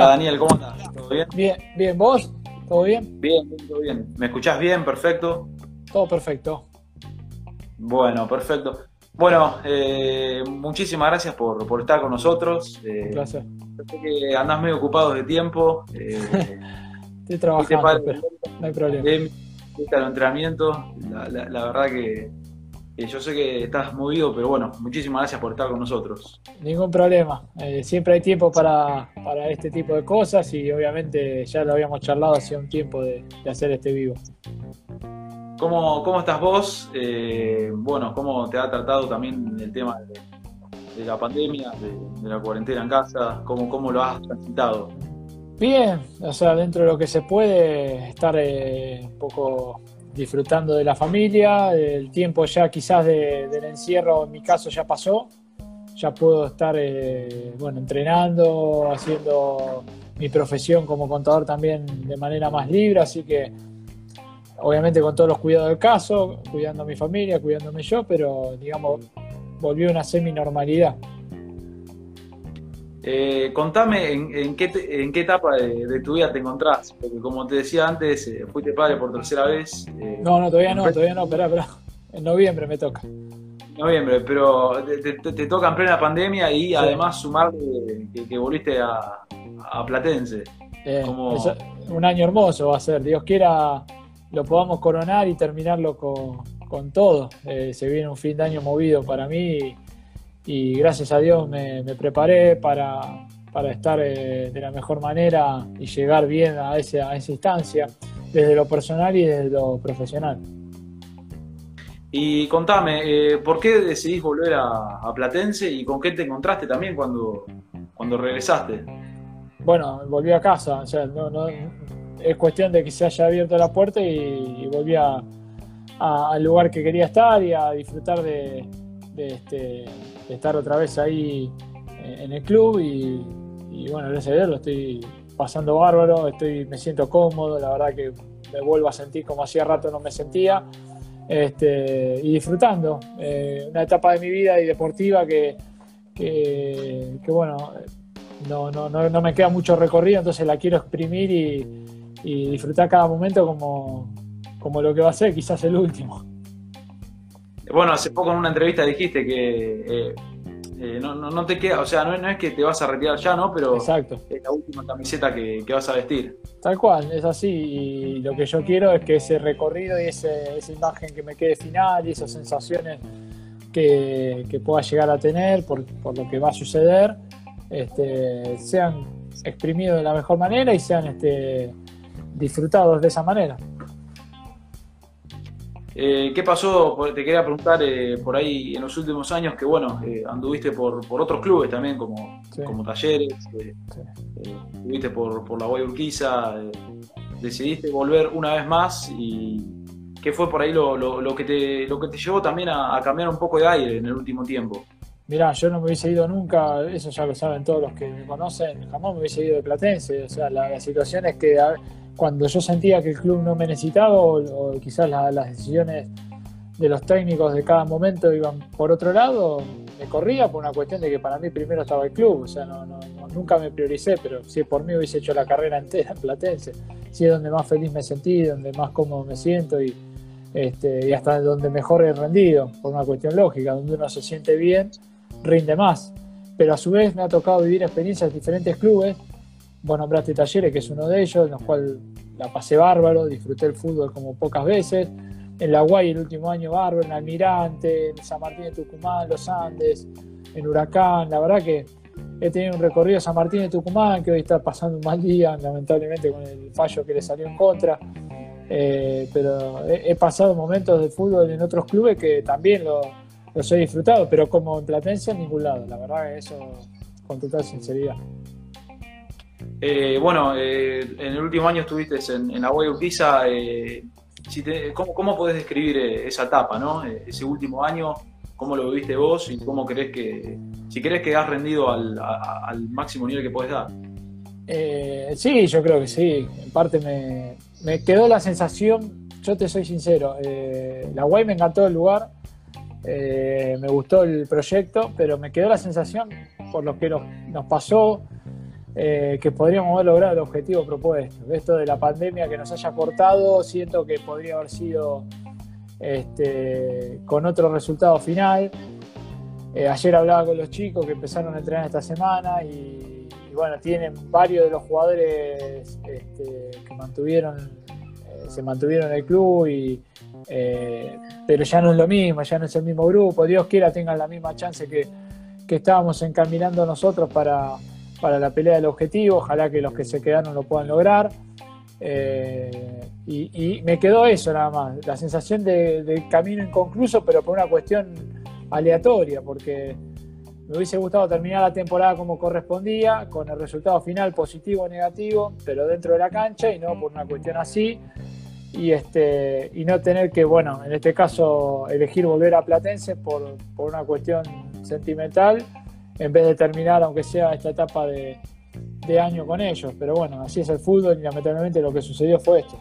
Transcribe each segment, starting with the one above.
Hola Daniel, ¿cómo estás? ¿Todo bien? Bien, bien, ¿vos? ¿Todo bien? Bien, bien, todo bien. ¿Me escuchás bien? Perfecto. Todo perfecto. Bueno, perfecto. Bueno, eh, muchísimas gracias por, por, estar con nosotros. Eh, Un placer. Sé que andás medio ocupado de tiempo. Eh, Estoy trabajando, pero no hay problema. los entrenamientos, la, la, la verdad que yo sé que estás movido, pero bueno, muchísimas gracias por estar con nosotros. Ningún problema. Eh, siempre hay tiempo para, este tipo de cosas y obviamente ya lo habíamos charlado hace un tiempo de, hacer este vivo. ¿Cómo, cómo estás vos? Eh, bueno, ¿cómo te ha tratado también el tema de, la pandemia, de, la cuarentena en casa? ¿Cómo, cómo lo has transitado? Bien, o sea, dentro de lo que se puede estar eh, un poco disfrutando de la familia, el tiempo ya quizás del encierro en mi caso ya pasó, ya puedo estar eh, bueno, entrenando, haciendo mi profesión como contador también de manera más libre, así que obviamente con todos los cuidados del caso, cuidando a mi familia, cuidándome yo, pero digamos, volvió una semi-normalidad. Eh, contame en, qué en, qué etapa de, tu vida te encontrás, porque como te decía antes, eh, fuiste padre por tercera vez. Eh, no, no, todavía no, todavía no, espera, espera. En noviembre me toca. Noviembre, pero te, toca en plena pandemia y además sumar que, volviste a, Platense. un año hermoso va a ser, Dios quiera lo podamos coronar y terminarlo con, todo. se viene un fin de año movido para mí y gracias a Dios me, preparé para, estar eh, de la mejor manera y llegar bien a, ese, a esa instancia, desde lo personal y desde lo profesional. Y contame, eh, ¿por qué decidís volver a, Platense y con qué te encontraste también cuando, cuando regresaste? Bueno, volví a casa, o sea, no, es cuestión de que se haya abierto la puerta y, volví al lugar que quería estar y a disfrutar de, este, estar otra vez ahí eh, en el club y, bueno, gracias a Dios lo estoy pasando bárbaro, estoy, me siento cómodo, la verdad que me vuelvo a sentir como hacía rato no me sentía este, y disfrutando eh, una etapa de mi vida y deportiva que, que, bueno, no, no, no, me queda mucho recorrido, entonces la quiero exprimir y, disfrutar cada momento como, como lo que va a ser, quizás el último. Bueno, hace poco en una entrevista dijiste que eh, eh, no, no, te queda, o sea, no, es que te vas a retirar ya, ¿no? Pero Exacto. es la última camiseta que, vas a vestir. Tal cual, es así. Y lo que yo quiero es que ese recorrido y ese, esa imagen que me quede final y esas sensaciones que, pueda llegar a tener por, lo que va a suceder, este, sean exprimidos de la mejor manera y sean este, disfrutados de esa manera. Eh, ¿Qué pasó? Te quería preguntar eh, por ahí en los últimos años que, bueno, eh, anduviste por, otros clubes también, como, como Talleres, estuviste por, la Guayurquiza, decidiste volver una vez más y ¿qué fue por ahí lo, que, te, lo que te llevó también a, cambiar un poco de aire en el último tiempo? Mirá, yo no me hubiese ido nunca, eso ya lo saben todos los que me conocen, jamás me hubiese ido de Platense, o sea, la, la situación es que cuando yo sentía que el club no me necesitaba o, quizás las decisiones de los técnicos de cada momento iban por otro lado, me corría por una cuestión de que para mí primero estaba el club, o sea, no, nunca me prioricé, pero si por mí hubiese hecho la carrera entera en Platense, si es donde más feliz me sentí, donde más cómodo me siento y, este, y hasta donde mejor he rendido, por una cuestión lógica, donde uno se siente bien, rinde más. Pero a su vez me ha tocado vivir experiencias en diferentes clubes Vos nombraste Talleres, que es uno de ellos, en los cuales la pasé bárbaro, disfruté el fútbol como pocas veces. En La Guay el último año bárbaro, en Almirante, en San Martín de Tucumán, Los Andes, en Huracán. La verdad que he tenido un recorrido a San Martín de Tucumán, que hoy está pasando un mal día, lamentablemente con el fallo que le salió en contra. Eh, pero he, pasado momentos de fútbol en otros clubes que también los he disfrutado, pero como en Platense en ningún lado. La verdad eso con total sinceridad. Eh, bueno, eh, en el último año estuviste en, la Urquiza. Eh, ¿cómo, ¿Cómo podés describir esa etapa, ¿no? ese último año? ¿Cómo lo viviste vos y cómo crees que, si crees que has rendido al, máximo nivel que podés dar? sí, yo creo que sí. En parte me quedó la sensación, yo te soy sincero, la Guay me encantó el lugar, me gustó el proyecto, pero me quedó la sensación por lo que nos pasó eh, que podríamos haber logrado el objetivo propuesto. Esto de la pandemia que nos haya cortado, siento que podría haber sido este, con otro resultado final. Eh, ayer hablaba con los chicos que empezaron a entrenar esta semana y, bueno, tienen varios de los jugadores este, que mantuvieron, eh, se mantuvieron en el club y, pero ya no es lo mismo, ya no es el mismo grupo. Dios quiera tengan la misma chance que, que estábamos encaminando nosotros para, para la pelea del objetivo, ojalá que los que se quedaron lo puedan lograr. Eh, y, me quedó eso nada más, la sensación de, camino inconcluso, pero por una cuestión aleatoria, porque me hubiese gustado terminar la temporada como correspondía, con el resultado final positivo o negativo, pero dentro de la cancha y no por una cuestión así. Y, este, y no tener que, bueno, en este caso, elegir volver a Platense por, por una cuestión sentimental en vez de terminar, aunque sea esta etapa de, año con ellos. Pero bueno, así es el fútbol y lamentablemente lo que sucedió fue esto.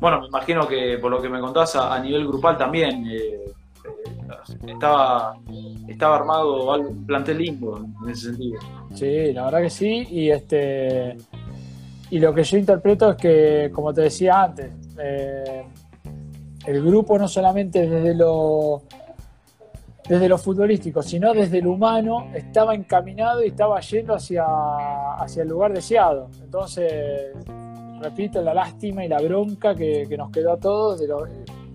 Bueno, me imagino que por lo que me contás a, nivel grupal también eh, eh, estaba, estaba armado un plantel lindo en ese sentido. Sí, la verdad que sí. Y este y lo que yo interpreto es que, como te decía antes, eh, el grupo no solamente desde lo desde lo futbolístico, sino desde lo humano, estaba encaminado y estaba yendo hacia, hacia el lugar deseado. Entonces, repito, la lástima y la bronca que, nos quedó a todos, de los,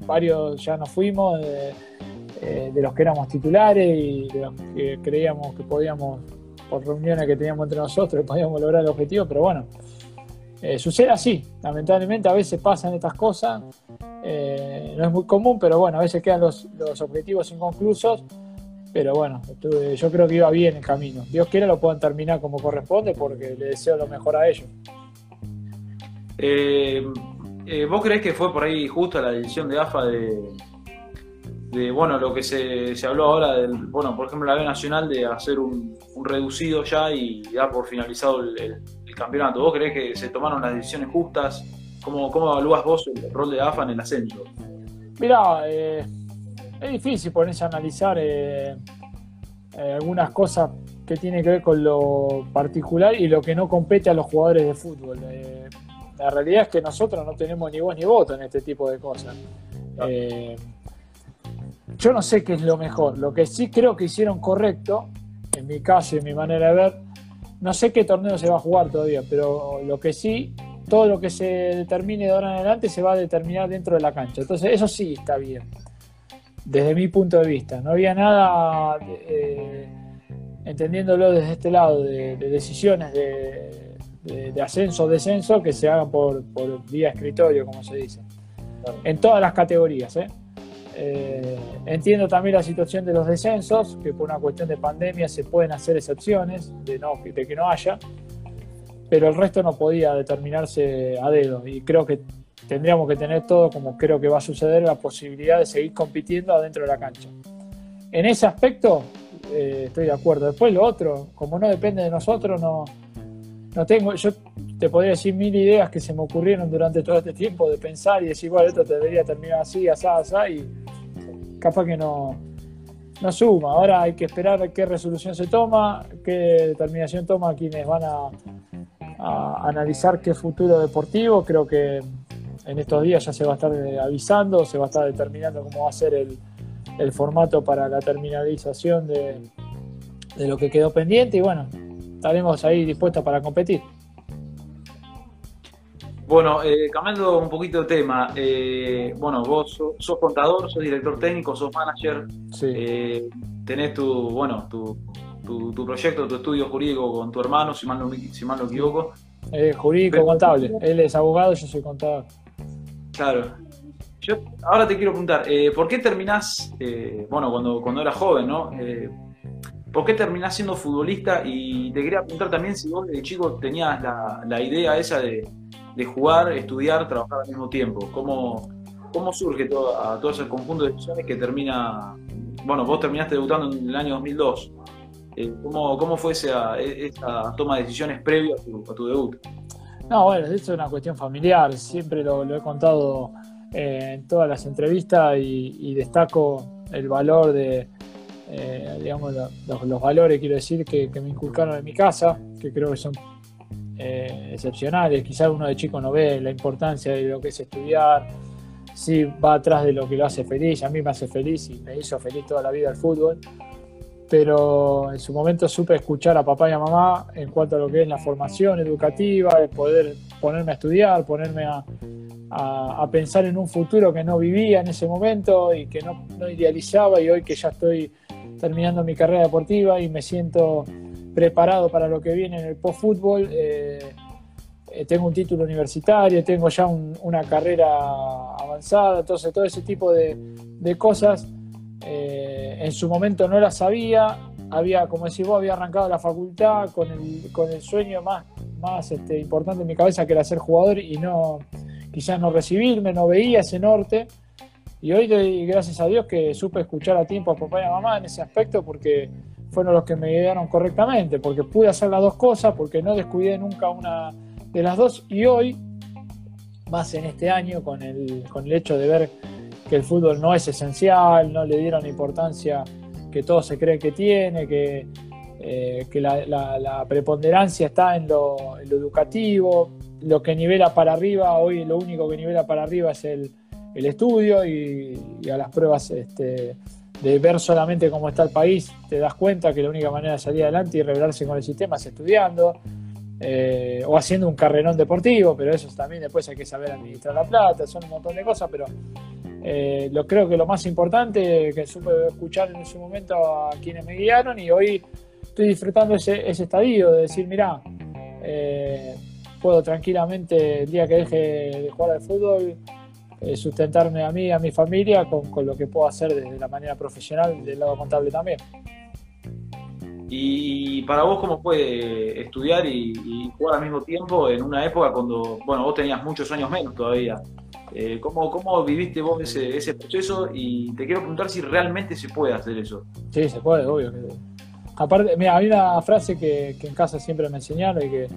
varios ya nos fuimos, de, eh, los que éramos titulares y de los que creíamos que podíamos, por reuniones que teníamos entre nosotros, podíamos lograr el objetivo, pero bueno, eh, sucede así, lamentablemente a veces pasan estas cosas, eh, no es muy común, pero bueno, a veces quedan los, objetivos inconclusos, pero bueno, yo creo que iba bien el camino. Dios quiera lo puedan terminar como corresponde porque le deseo lo mejor a ellos. Eh, ¿Vos creés que fue por ahí justo la decisión de AFA de, bueno, lo que se, habló ahora, del, bueno, por ejemplo, la B Nacional de hacer un, reducido ya y dar por finalizado el campeonato? ¿Vos creés que se tomaron las decisiones justas? ¿Cómo, cómo evalúas vos el rol de AFA en el ascenso? Mirá, eh, es difícil ponerse a analizar eh, eh, algunas cosas que tienen que ver con lo particular y lo que no compete a los jugadores de fútbol. la realidad es que nosotros no tenemos ni voz ni voto en este tipo de cosas. yo no sé qué es lo mejor. Lo que sí creo que hicieron correcto, en mi caso y en mi manera de ver, no sé qué torneo se va a jugar todavía, pero lo que sí, todo lo que se determine de ahora en adelante se va a determinar dentro de la cancha. Entonces, eso sí está bien, desde mi punto de vista. No había nada, eh, entendiéndolo desde este lado, de, decisiones de, ascenso o descenso que se hagan por, por vía escritorio, como se dice. En todas las categorías, ¿eh? Eh, entiendo también la situación de los descensos, que por una cuestión de pandemia se pueden hacer excepciones, de, no, de que no haya, pero el resto no podía determinarse a dedo y creo que tendríamos que tener todo, como creo que va a suceder, la posibilidad de seguir compitiendo adentro de la cancha. En ese aspecto eh, estoy de acuerdo. Después lo otro, como no depende de nosotros, no, no tengo, yo te podría decir mil ideas que se me ocurrieron durante todo este tiempo de pensar y decir, bueno, esto debería terminar así, así, así, y capaz que no, no suma. Ahora hay que esperar qué resolución se toma, qué determinación toma quienes van a, analizar qué futuro deportivo. Creo que en estos días ya se va a estar avisando, se va a estar determinando cómo va a ser el, el formato para la terminalización de, de lo que quedó pendiente y bueno, estaremos ahí dispuestos para competir. Bueno, eh, cambiando un poquito de tema, eh, bueno, vos sos, contador, sos director técnico, sos manager, eh, tenés tu, bueno, tu, tu, proyecto, tu estudio jurídico con tu hermano, si mal no, si mal no equivoco. jurídico contable, él es abogado, yo soy contador. Claro. Yo ahora te quiero preguntar, ¿por qué terminás, bueno, cuando, cuando eras joven, ¿no? ¿Por qué terminás siendo futbolista? Y te quería preguntar también si vos de chico tenías la, la idea esa de de jugar, estudiar, trabajar al mismo tiempo? ¿Cómo, cómo surge todo, todo ese conjunto de decisiones que termina, bueno, vos terminaste debutando en el año 2002? Eh, ¿cómo, ¿Cómo fue esa, esa toma de decisiones previa a tu, debut? No, bueno, esto es una cuestión familiar, siempre lo, he contado eh, en todas las entrevistas y, destaco el valor de, eh, digamos, los, valores, quiero decir, que, me inculcaron en mi casa, que creo que son eh, excepcionales. Quizás uno de chico no ve la importancia de lo que es estudiar, sí va atrás de lo que lo hace feliz. A mí me hace feliz y me hizo feliz toda la vida el fútbol. Pero en su momento supe escuchar a papá y a mamá en cuanto a lo que es la formación educativa, de poder ponerme a estudiar, ponerme a, a, pensar en un futuro que no vivía en ese momento y que no, no, idealizaba y hoy que ya estoy terminando mi carrera deportiva y me siento preparado para lo que viene en el post-fútbol. Eh, eh, tengo un título universitario, tengo ya una carrera avanzada, entonces todo ese tipo de, de cosas eh, en su momento no las sabía, había, como decís vos, había arrancado la facultad con el, sueño más, este, importante en mi cabeza que era ser jugador y no, quizás no recibirme, no veía ese norte. Y hoy, gracias a Dios, que supe escuchar a tiempo a papá y a mamá en ese aspecto porque fueron los que me guiaron correctamente, porque pude hacer las dos cosas, porque no descuidé nunca una de las dos. Y hoy, más en este año, con el hecho de ver que el fútbol no es esencial, no le dieron importancia que todo se cree que tiene, que, eh, que la, preponderancia está en lo, educativo, lo que nivela para arriba, hoy lo único que nivela para arriba es el, estudio y, a las pruebas este, de ver solamente cómo está el país, te das cuenta que la única manera de salir adelante y revelarse con el sistema es estudiando eh, o haciendo un carrerón deportivo, pero eso también después hay que saber administrar la plata, son un montón de cosas, pero eh, lo creo que lo más importante que supe escuchar en ese momento a quienes me guiaron y hoy estoy disfrutando ese, estadio de decir, mira, eh, puedo tranquilamente el día que deje de jugar al fútbol eh, sustentarme a mí y a mi familia con, lo que puedo hacer desde la manera profesional del lado contable también. Y para vos, ¿cómo fue estudiar y, jugar al mismo tiempo en una época cuando, bueno, vos tenías muchos años menos todavía? Eh, ¿cómo, ¿cómo, viviste vos ese, proceso? Y te quiero preguntar si realmente se puede hacer eso. Sí, se puede, obvio. Aparte, mira, hay una frase que, que en casa siempre me enseñaron y que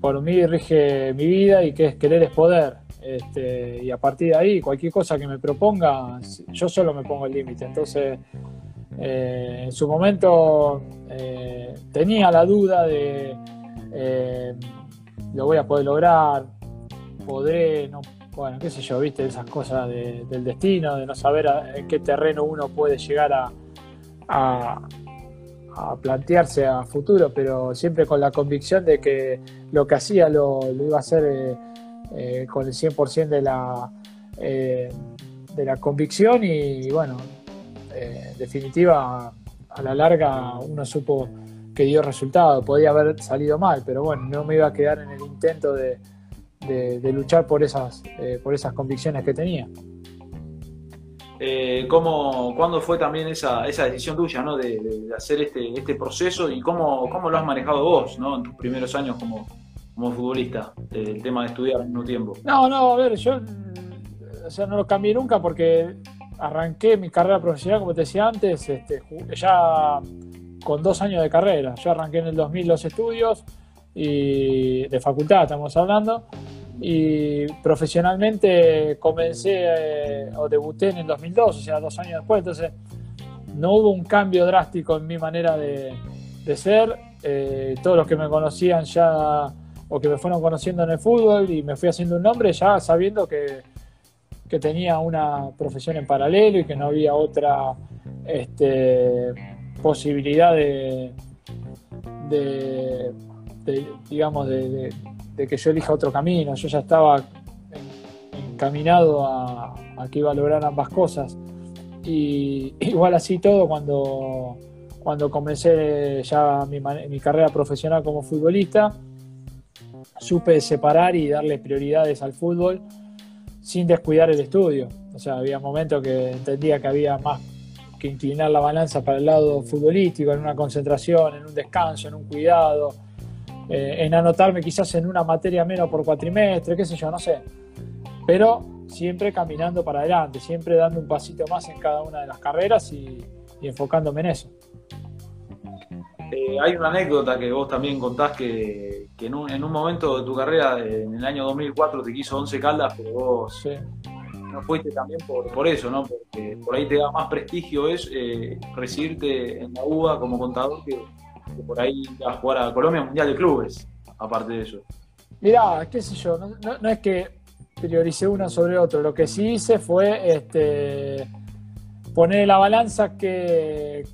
por mí rige mi vida y que es querer es poder. Este, y a partir de ahí, cualquier cosa que me proponga, yo solo me pongo el límite. Entonces, eh, en su momento eh, tenía la duda de lo voy a poder lograr, podré, no, bueno, qué sé yo, viste, esas cosas del destino, de no saber en qué terreno uno puede llegar a plantearse a futuro, pero siempre con la convicción de que lo que hacía lo, iba a hacer eh, eh, con el 100% de la, eh, de la convicción y, bueno, en definitiva, a la larga uno supo que dio resultado, podía haber salido mal, pero bueno, no me iba a quedar en el intento de, de luchar por esas, por esas convicciones que tenía. Eh, cómo, ¿Cuándo fue también esa, esa decisión tuya ¿no? de, hacer este, este proceso y cómo, cómo, lo has manejado vos ¿no? en tus primeros años como, como futbolista, el tema de estudiar al mismo tiempo? No, no, a ver, yo o sea, no lo cambié nunca porque arranqué mi carrera profesional, como te decía antes, este, ya con dos años de carrera. Yo arranqué en el 2000 los estudios y de facultad estamos hablando y profesionalmente comencé eh, o debuté en el 2002, o sea, dos años después, entonces no hubo un cambio drástico en mi manera de, ser. Eh, todos los que me conocían ya o que me fueron conociendo en el fútbol y me fui haciendo un nombre ya sabiendo que, que tenía una profesión en paralelo y que no había otra este, posibilidad de, de, digamos, de de que yo elija otro camino. Yo ya estaba encaminado a, que iba a lograr ambas cosas. Y igual así todo, cuando, cuando comencé ya mi, mi carrera profesional como futbolista, supe separar y darle prioridades al fútbol sin descuidar el estudio. O sea, había momentos que entendía que había más que inclinar la balanza para el lado futbolístico, en una concentración, en un descanso, en un cuidado, eh, en anotarme quizás en una materia menos por cuatrimestre, qué sé yo, no sé. Pero siempre caminando para adelante, siempre dando un pasito más en cada una de las carreras y, enfocándome en eso. Eh, hay una anécdota que vos también contás que, en, un, momento de tu carrera, en el año 2004, te quiso 11 Caldas, pero vos no fuiste también por, por eso, ¿no? Porque por ahí te da más prestigio es eh, recibirte en la UBA como contador que, por ahí a jugar a Colombia Mundial de Clubes, aparte de eso. Mirá, qué sé yo, no, es que prioricé uno sobre otro, lo que sí hice fue este, poner en la balanza que,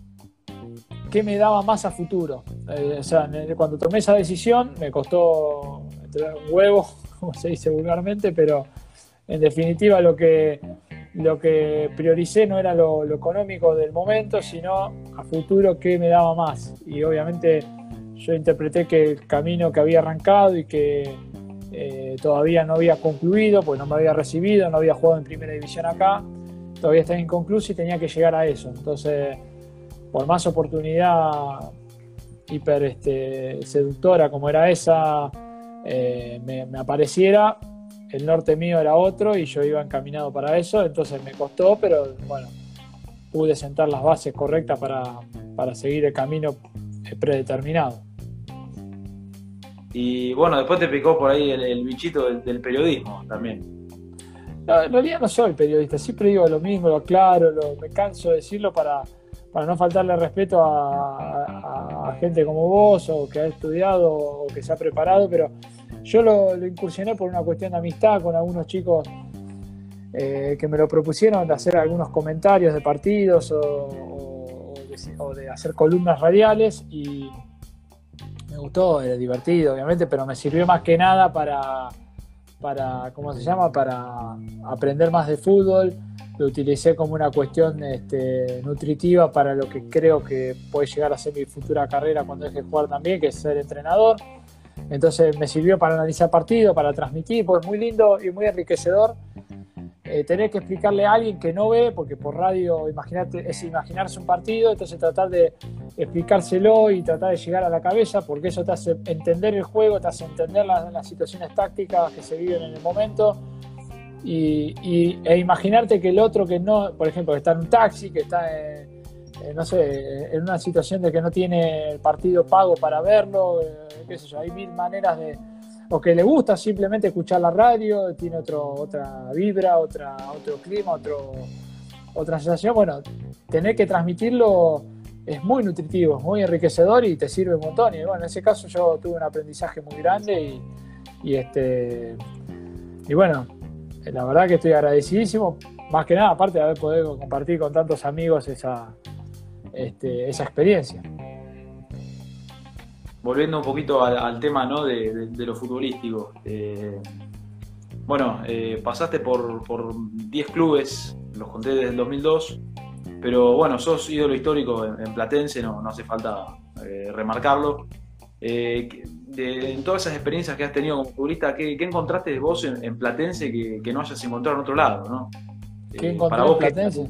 que me daba más a futuro. Eh, o sea, cuando tomé esa decisión me costó un huevo, como se dice vulgarmente, pero en definitiva lo que, lo que prioricé no era lo, económico del momento, sino a futuro qué me daba más. Y obviamente yo interpreté que el camino que había arrancado y que eh, todavía no había concluido, pues no me había recibido, no había jugado en primera división acá, todavía estaba inconcluso y tenía que llegar a eso. Entonces, por más oportunidad hiper este, seductora como era esa, eh, me, apareciera, el norte mío era otro y yo iba encaminado para eso, entonces me costó, pero bueno, pude sentar las bases correctas para, seguir el camino predeterminado. Y bueno, después te picó por ahí el, bichito del, periodismo también. en realidad no soy periodista, siempre digo lo mismo, lo aclaro, lo, me canso de decirlo para, para no faltarle respeto a, gente como vos o que ha estudiado o que se ha preparado, pero yo lo, incursioné por una cuestión de amistad con algunos chicos eh, que me lo propusieron de hacer algunos comentarios de partidos o, de, hacer columnas radiales y me gustó, era divertido obviamente, pero me sirvió más que nada para, para ¿cómo se llama? Para aprender más de fútbol lo utilicé como una cuestión este, nutritiva para lo que creo que puede llegar a ser mi futura carrera cuando deje de jugar también, que es ser entrenador. Entonces me sirvió para analizar partidos, para transmitir, pues muy lindo y muy enriquecedor eh, tener que explicarle a alguien que no ve, porque por radio imagínate, es imaginarse un partido, entonces tratar de explicárselo y tratar de llegar a la cabeza, porque eso te hace entender el juego, te hace entender las, las situaciones tácticas que se viven en el momento. Y, e imaginarte que el otro que no, por ejemplo, que está en un taxi, que está en, no sé, en una situación de que no tiene el partido pago para verlo, eh, qué sé yo, hay mil maneras de, o que le gusta simplemente escuchar la radio, tiene otro, otra vibra, otra, otro clima, otro, otra sensación, bueno, tener que transmitirlo es muy nutritivo, es muy enriquecedor y te sirve un montón. Y bueno, en ese caso yo tuve un aprendizaje muy grande y, este y bueno, la verdad que estoy agradecidísimo, más que nada, aparte de haber podido compartir con tantos amigos esa, este, esa experiencia. Volviendo un poquito al, tema ¿no? de, lo futbolístico. Eh, bueno, eh, pasaste por, por 10 clubes, los conté desde el 2002, pero bueno, sos ídolo histórico en, Platense, no, no hace falta eh, remarcarlo. De, en todas esas experiencias que has tenido como futbolista, ¿qué, encontraste de vos en, Platense que, no hayas encontrado en otro lado? ¿no? ¿Qué encontré en Platense?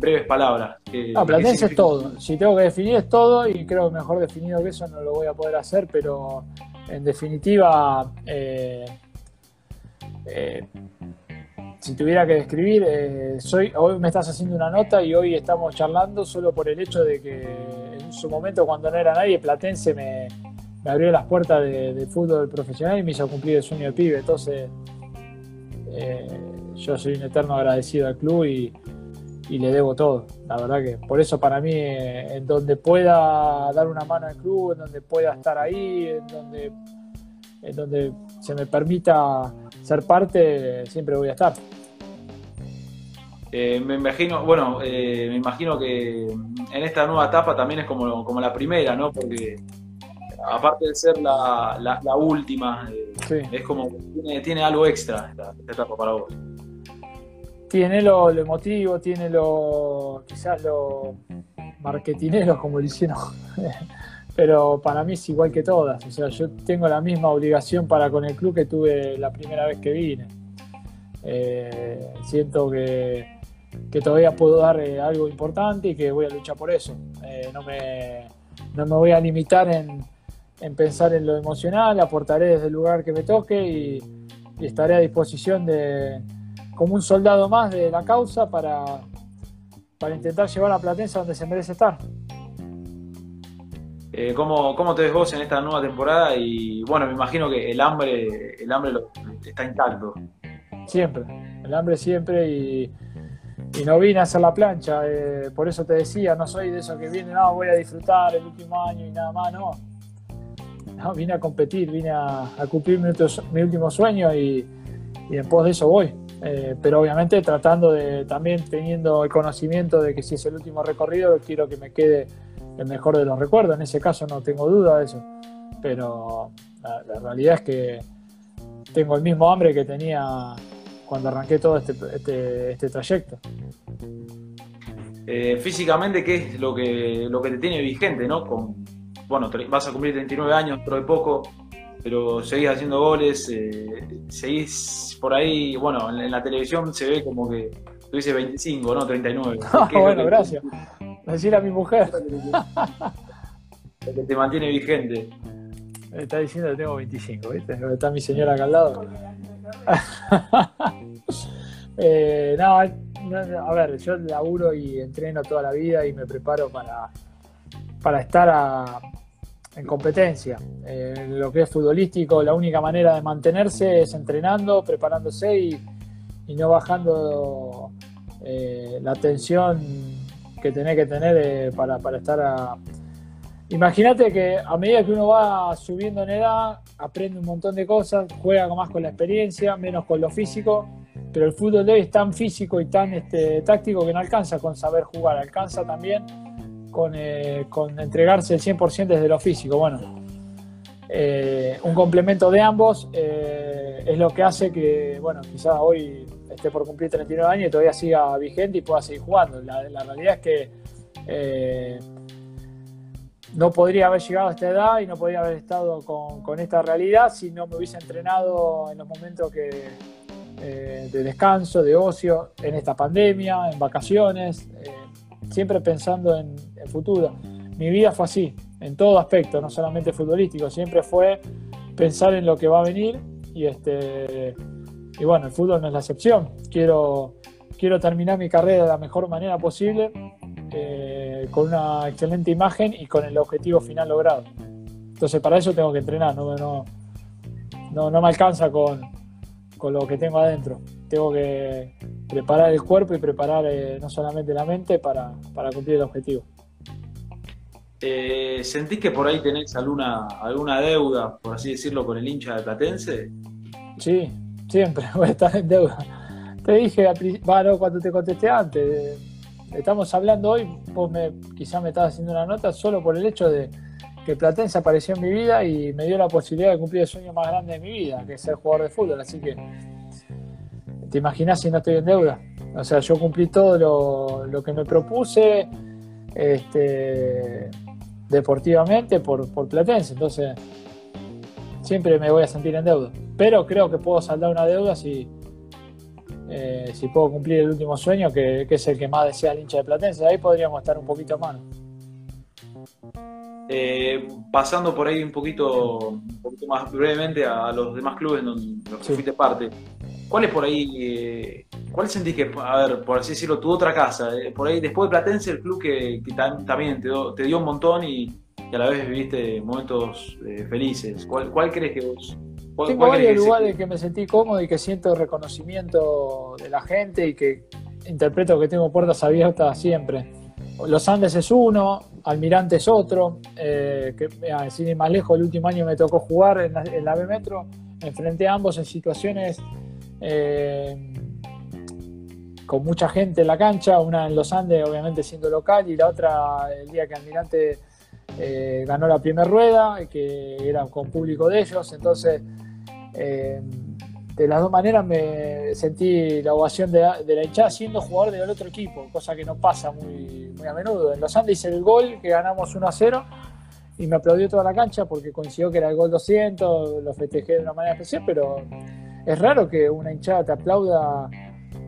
Breves palabras. no, Platense es todo. Si tengo que definir es todo y creo que mejor definido que eso no lo voy a poder hacer, pero en definitiva, eh, si tuviera que describir, soy, hoy me estás haciendo una nota y hoy estamos charlando solo por el hecho de que en su momento cuando no era nadie, Platense me, me abrió las puertas de, fútbol profesional y me hizo cumplir el sueño de pibe. Entonces, eh, yo soy un eterno agradecido al club y, le debo todo. La verdad que por eso para mí, eh, en donde pueda dar una mano al club, en donde pueda estar ahí, en donde, en donde se me permita ser parte, siempre voy a estar. Eh, me imagino, bueno, me imagino que en esta nueva etapa también es como, como la primera, ¿no? Porque aparte de ser la, la, última, eh, es como tiene, tiene algo extra esta, etapa para vos. Tiene lo, emotivo, tiene lo quizás lo marketinero, como dicen, pero para mí es igual que todas. O sea, yo tengo la misma obligación para con el club que tuve la primera vez que vine. Eh, siento que, que, todavía puedo dar eh, algo importante y que voy a luchar por eso. no, me, no me voy a limitar en, en pensar en lo emocional, aportaré desde el lugar que me toque y, estaré a disposición de como un soldado más de la causa para, para intentar llevar a Platense donde se merece estar. Eh, ¿cómo, ¿cómo, te ves vos en esta nueva temporada? Y bueno, me imagino que el hambre, el hambre está intacto. siempre, el hambre siempre y, no vine a hacer la plancha, eh, por eso te decía, no soy de esos que vienen, no, voy a disfrutar el último año y nada más, no. No, vine a competir, vine a, cumplir mi, último sueño y, y en pos de eso voy. Eh, pero obviamente tratando de también teniendo el conocimiento de que si es el último recorrido, quiero que me quede el mejor de los recuerdos. En ese caso no tengo duda de eso. Pero la, realidad es que tengo el mismo hambre que tenía cuando arranqué todo este, este, este trayecto. Eh, físicamente, ¿qué es lo que, lo que te tiene vigente, no? Con, bueno, vas a cumplir 39 años, dentro de poco, pero seguís haciendo goles, eh, seguís por ahí, bueno, en, la televisión se ve como que tuviese 25, ¿no? 39. bueno, gracias. Decir a mi mujer. que te mantiene vigente. Me está diciendo que tengo 25, ¿viste? Está mi señora acá al lado. Eh, no, a ver, yo laburo y entreno toda la vida y me preparo para, para estar a, en competencia. Lo que es futbolístico, la única manera de mantenerse es entrenando, preparándose y, no bajando eh, la tensión que tenés que tener eh, para, estar a... Imagínate que a medida que uno va subiendo en edad, aprende un montón de cosas, juega más con la experiencia, menos con lo físico, pero el fútbol de hoy es tan físico y tan este, táctico que no alcanza con saber jugar, alcanza también con, eh, con entregarse el 100% desde lo físico. Bueno, eh, un complemento de ambos eh, es lo que hace que, bueno, quizás hoy esté por cumplir 39 años y todavía siga vigente y pueda seguir jugando. La, realidad es que no podría haber llegado a esta edad y no podría haber estado con, con esta realidad si no me hubiese entrenado en los momentos que, de descanso, de ocio, en esta pandemia, en vacaciones siempre pensando en el futuro. Mi vida fue así, en todo aspecto, no solamente futbolístico, siempre fue pensar en lo que va a venir y este y bueno, el fútbol no es la excepción. Quiero, quiero terminar mi carrera de la mejor manera posible, eh, con una excelente imagen y con el objetivo final logrado. Entonces para eso tengo que entrenar, no, no, no, me alcanza con, con lo que tengo adentro. Tengo que preparar el cuerpo y preparar eh, no solamente la mente para, cumplir el objetivo. Eh, ¿Sentís que por ahí tenés alguna, alguna deuda, por así decirlo, con el hincha de Platense? Sí, siempre voy a estar en deuda. Te dije, bueno, cuando te contesté antes, estamos hablando hoy, vos me, quizás me estabas haciendo una nota solo por el hecho de que Platense apareció en mi vida y me dio la posibilidad de cumplir el sueño más grande de mi vida, que es ser jugador de fútbol. Así que ¿Te imaginas si no estoy en deuda? O sea, yo cumplí todo lo, que me propuse este, deportivamente por, por Platense, entonces siempre me voy a sentir en deuda. Pero creo que puedo saldar una deuda si, eh, si puedo cumplir el último sueño, que, es el que más desea el hincha de Platense. Ahí podríamos estar un poquito más. Eh, pasando por ahí un poquito, un poquito más brevemente a los demás clubes donde los que fuiste parte. ¿Cuál es por ahí, eh, cuál sentís que, a ver, por así decirlo, tu otra casa? Eh, por ahí, después de Platense, el club que, también te, dio un montón y, a la vez viviste momentos eh, felices. ¿Cuál, ¿Cuál, crees que vos? Tengo varios lugares que me sentí cómodo y que siento reconocimiento de la gente y que interpreto que tengo puertas abiertas siempre. Los Andes es uno, Almirante es otro, que sin ir más lejos, el último año me tocó jugar en la, en la B Metro, enfrenté a ambos en situaciones eh, con mucha gente en la cancha, una en Los Andes obviamente siendo local y la otra el día que Almirante eh, ganó la primera rueda, que era con público de ellos, entonces eh, de las dos maneras me sentí la ovación de, la hinchada siendo jugador del otro equipo, cosa que no pasa muy, muy a menudo. En Los Andes hice el gol que ganamos 1 a 0 y me aplaudió toda la cancha porque coincidió que era el gol 200, lo festejé de una manera especial, pero es raro que una hinchada te aplauda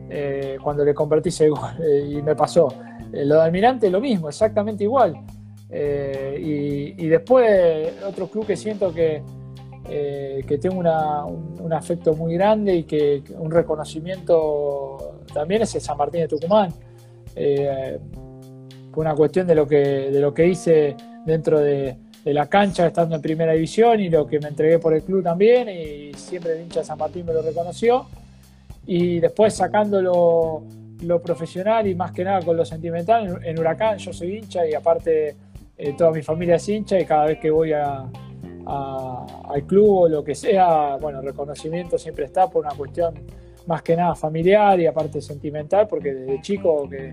eh, cuando le convertís el gol, eh, y me pasó. Eh, lo de Almirante lo mismo, exactamente igual. Y, después otro club que siento que, que tengo un, afecto muy grande y que un reconocimiento también es el San Martín de Tucumán. fue una cuestión de lo que, de lo que hice dentro de, de la cancha estando en primera división y lo que me entregué por el club también y siempre el hincha de San Martín me lo reconoció. Y después sacándolo lo profesional y más que nada con lo sentimental, en, Huracán yo soy hincha y aparte eh, toda mi familia es hincha y cada vez que voy a, al club o lo que sea, bueno, reconocimiento siempre está por una cuestión más que nada familiar y aparte sentimental, porque desde chico que,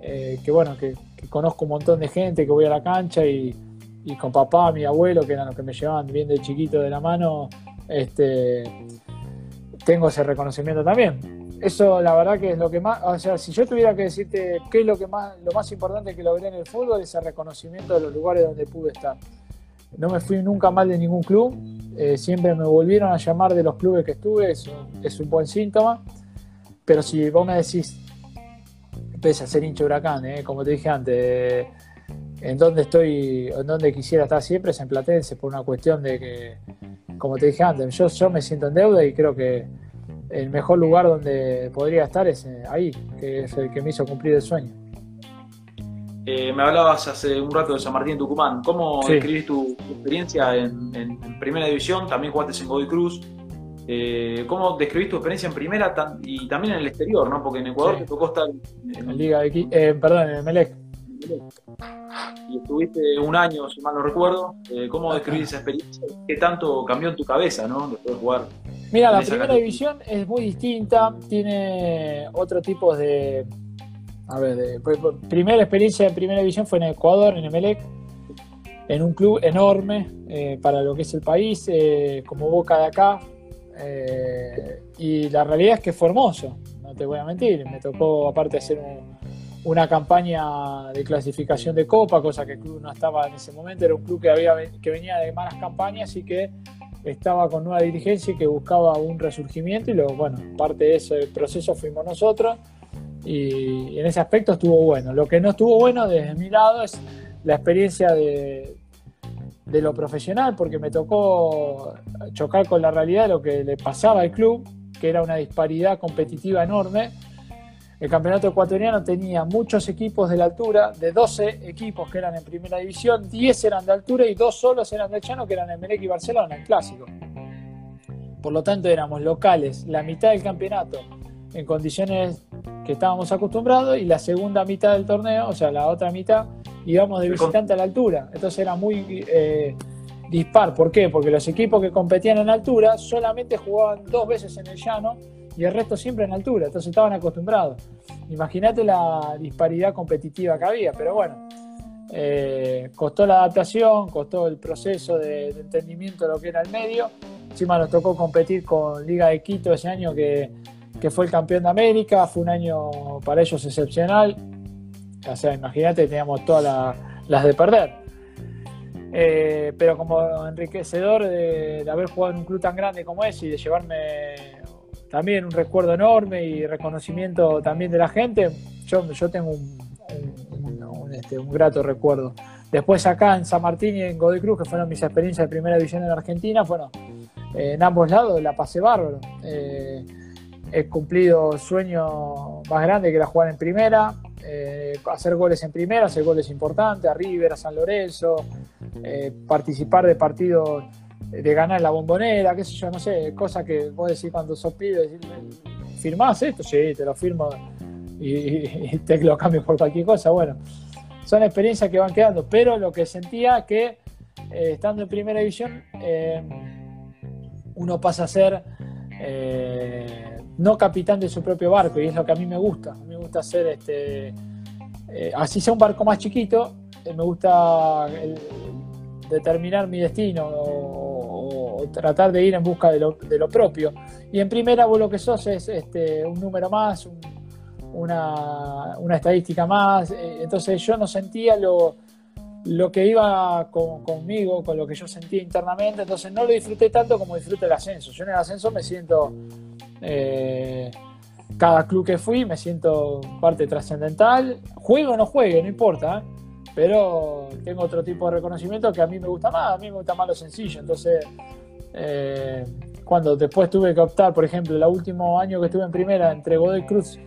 eh, bueno, que, conozco un montón de gente, que voy a la cancha y, y, con papá, mi abuelo, que eran los que me llevaban bien de chiquito de la mano, este, tengo ese reconocimiento también eso la verdad que es lo que más, o sea, si yo tuviera que decirte qué es lo que más, lo más importante que logré en el fútbol, es el reconocimiento de los lugares donde pude estar. No me fui nunca mal de ningún club, eh, siempre me volvieron a llamar de los clubes que estuve, eso es un buen síntoma, pero si vos me decís, pese a ser hincha huracán, eh, como te dije antes, en donde estoy, en donde quisiera estar siempre es en Platense, por una cuestión de que, como te dije antes, yo, yo me siento en deuda y creo que el mejor lugar donde podría estar es eh, ahí, que es el que me hizo cumplir el sueño. Eh, me hablabas hace un rato de San Martín Tucumán. ¿Cómo describís tu, experiencia en, Primera División? También jugaste en Godoy Cruz. Eh, ¿Cómo describís tu experiencia en Primera y también en el exterior? ¿no? Porque en Ecuador te tocó estar en, Liga de, perdón, en el Melec. Y estuviste un año, si mal no recuerdo. ¿Cómo describís esa experiencia? ¿Qué tanto cambió en tu cabeza ¿no? después de jugar Mira, la primera división es muy distinta, tiene otro tipo de. A ver, de, pues, pues, primera experiencia en primera división fue en Ecuador, en Emelec, en un club enorme eh, para lo que es el país, eh, como Boca de acá. Eh, y la realidad es que fue hermoso, no te voy a mentir. Me tocó, aparte, hacer una campaña de clasificación de Copa, cosa que el club no estaba en ese momento. Era un club que, venía de malas campañas y que estaba con nueva dirigencia y que buscaba un resurgimiento y luego, bueno, parte de ese proceso fuimos nosotros y en ese aspecto estuvo bueno. Lo que no estuvo bueno desde mi lado es la experiencia de lo profesional, porque me tocó chocar con la realidad de lo que le pasaba al club, que era una disparidad competitiva enorme el campeonato ecuatoriano tenía muchos equipos de la altura, de 12 equipos que eran en primera división, 10 eran de altura y dos solos eran de Chano, que eran Emelec y Barcelona, el clásico. Por lo tanto, éramos locales la mitad del campeonato en condiciones que estábamos acostumbrados y la segunda mitad del torneo, o sea, la otra mitad, íbamos de visitante a la altura. Entonces era muy eh, dispar. ¿Por qué? Porque los equipos que competían en altura solamente jugaban dos veces en el llano y el resto siempre en altura, entonces estaban acostumbrados. Imagínate la disparidad competitiva que había, pero bueno, eh, costó la adaptación, costó el proceso de, entendimiento de lo que era el medio. Encima nos tocó competir con Liga de Quito ese año que, fue el campeón de América, fue un año para ellos excepcional. O sea, imagínate, teníamos todas las de perder. Eh, pero como enriquecedor de, de, haber jugado en un club tan grande como ese y de llevarme también un recuerdo enorme y reconocimiento también de la gente. Yo, yo tengo un, este, grato recuerdo. Después acá en San Martín y en Godoy Cruz, que fueron mis experiencias de primera división en Argentina, bueno, eh, en ambos lados la pasé bárbaro. Eh, he cumplido sueño más grande que era jugar en primera, eh, hacer goles en primera, hacer goles importantes, a River, a San Lorenzo, participar de partidos de ganar la bombonera, qué sé yo, no sé, cosas que vos decís cuando sos pibe, ¿firmás esto? Sí, te lo firmo y, te lo cambio por cualquier cosa. Bueno, son experiencias que van quedando, pero lo que sentía que eh, estando en primera división, eh, uno pasa a ser eh, no capitán de su propio barco, y es lo que a mí me gusta. A mí me gusta ser, este, así sea un barco más chiquito, me gusta determinar mi destino tratar de ir en busca de lo, propio. Y en primera vos lo que sos es este, un número más, una, estadística más. Eh, entonces yo no sentía lo, lo que iba conmigo, con lo que yo sentía internamente, entonces no lo disfruté tanto como disfruto el ascenso. Yo en el ascenso me siento, eh, cada club que fui, me siento parte trascendental, juego o no juegue, no importa, pero tengo otro tipo de reconocimiento que a mí me gusta más, a mí me gusta más lo sencillo, entonces eh, cuando después tuve que optar, por ejemplo, el último año que estuve en primera entre Godoy Cruz,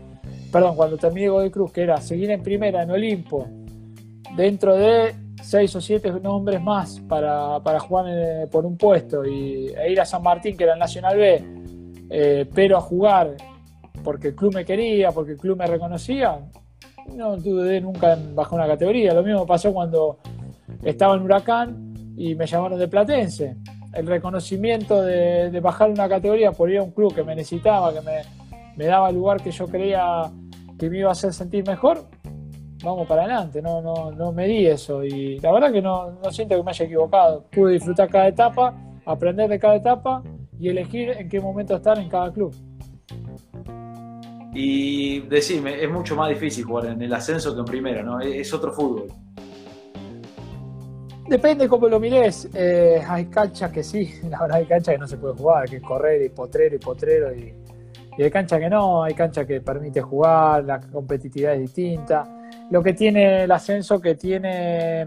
perdón, cuando terminé Godoy Cruz, que era seguir en primera en Olimpo, dentro de seis o siete nombres más para, jugar eh, por un puesto y, e ir a San Martín, que era el Nacional B, eh, pero a jugar porque el club me quería, porque el club me reconocía, no dudé nunca en bajar una categoría. Lo mismo pasó cuando estaba en Huracán y me llamaron de Platense. El reconocimiento de, bajar una categoría por ir a un club que me necesitaba, que me, me daba el lugar que yo creía que me iba a hacer sentir mejor, vamos para adelante, no, no, no me di eso y la verdad que no, no siento que me haya equivocado. Pude disfrutar cada etapa, aprender de cada etapa y elegir en qué momento estar en cada club. Y decime, es mucho más difícil jugar en el ascenso que en primera, ¿no? Es otro fútbol. Depende cómo lo mires. Eh, hay canchas que sí, la verdad hay canchas que no se puede jugar, que es correr y potrero y potrero. Y, y hay canchas que no, hay canchas que permite jugar, la competitividad es distinta. Lo que tiene el ascenso que tiene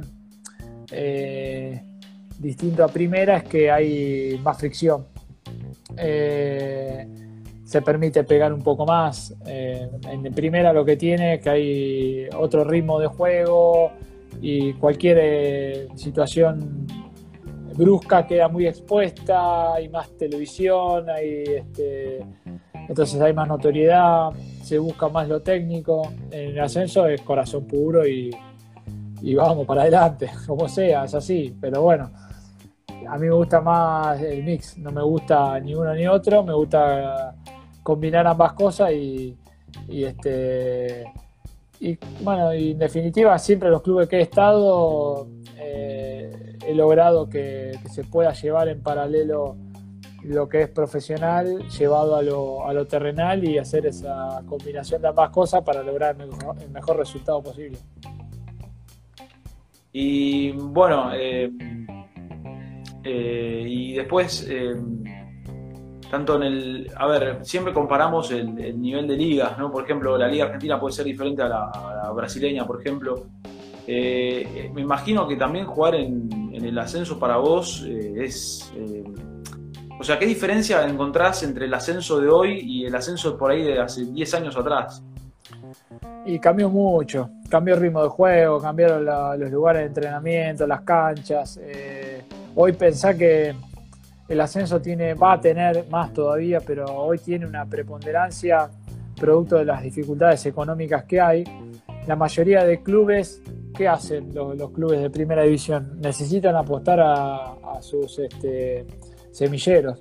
eh, distinto a primera es que hay más fricción. Eh, se permite pegar un poco más. En primera lo que tiene es que hay otro ritmo de juego y cualquier situación brusca queda muy expuesta, hay más televisión, hay este, entonces hay más notoriedad, se busca más lo técnico. En el ascenso es corazón puro y, vamos para adelante, como sea, es así. Pero bueno, a mí me gusta más el mix, no me gusta ni uno ni otro, me gusta combinar ambas cosas y, este y bueno, y en definitiva siempre los clubes que he estado eh, he logrado que se pueda llevar en paralelo lo que es profesional llevado a lo, a lo terrenal y hacer esa combinación de ambas cosas para lograr el mejor, resultado posible. Y bueno, eh, eh, y después, tanto en el. A ver, siempre comparamos el, nivel de ligas, ¿no? Por ejemplo, la Liga Argentina puede ser diferente a la, brasileña, por ejemplo. me imagino que también jugar en, el ascenso para vos es o sea, ¿qué diferencia encontrás entre el ascenso de hoy y el ascenso por ahí de hace 10 años atrás? Y cambió mucho, cambió el ritmo de juego, cambiaron los lugares de entrenamiento, las canchas. Eh, hoy pensá que el ascenso tiene, va a tener más todavía, pero hoy tiene una preponderancia producto de las dificultades económicas que hay. La mayoría de clubes, ¿qué hacen los, clubes de primera división? Necesitan apostar a, sus este, semilleros,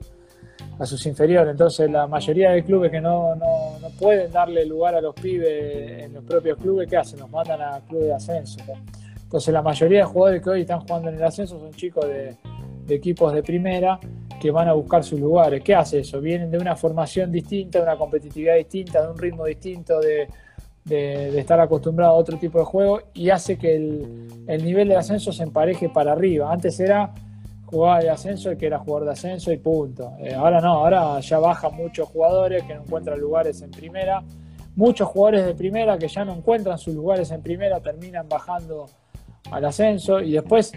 a sus inferiores. Entonces la mayoría de clubes que no, pueden darle lugar a los pibes en los propios clubes, ¿qué hacen? Los mandan a clubes de ascenso. Entonces la mayoría de jugadores que hoy están jugando en el ascenso son chicos de, equipos de primera que van a buscar sus lugares. ¿Qué hace eso? Vienen de una formación distinta, de una competitividad distinta, de un ritmo distinto, de, estar acostumbrado a otro tipo de juego y hace que el, el nivel de ascenso se empareje para arriba. Antes era jugaba de ascenso y que era jugador de ascenso y punto. Eh, ahora no, ahora ya bajan muchos jugadores que no encuentran lugares en primera. Muchos jugadores de primera que ya no encuentran sus lugares en primera terminan bajando al ascenso y después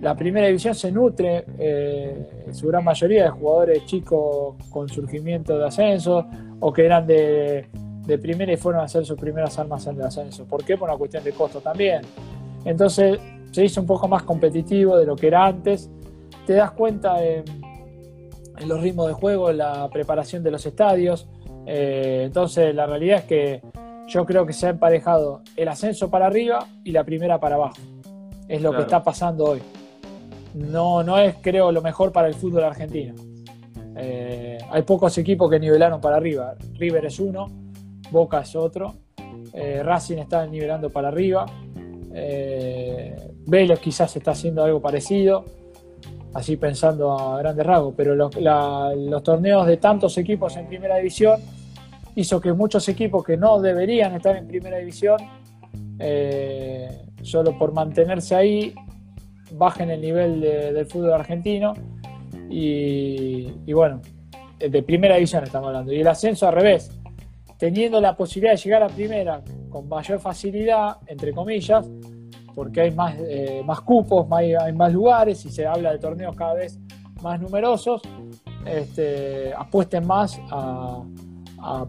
la primera división se nutre eh, en su gran mayoría de jugadores chicos con surgimiento de ascenso o que eran de, de primera y fueron a hacer sus primeras armas en el ascenso. ¿Por qué? Por una cuestión de costo también. Entonces se hizo un poco más competitivo de lo que era antes te das cuenta en, los ritmos de juego, en la preparación de los estadios. Eh, entonces, la realidad es que yo creo que se ha emparejado el ascenso para arriba y la primera para abajo. Es lo que está pasando hoy. No, no es, creo, lo mejor para el fútbol argentino. Eh, hay pocos equipos que nivelaron para arriba. River es uno, Boca es otro, eh, Racing está nivelando para arriba, Vélez quizás está haciendo algo parecido así pensando a grandes rasgos, pero los, torneos de tantos equipos en primera división hizo que muchos equipos que no deberían estar en primera división, eh, solo por mantenerse ahí, bajen el nivel del fútbol argentino y, bueno, de primera división estamos hablando. Y el ascenso al revés, teniendo la posibilidad de llegar a primera con mayor facilidad, entre comillas, porque hay más, eh, más cupos, hay más lugares y se habla de torneos cada vez más numerosos, este, apuesten más a,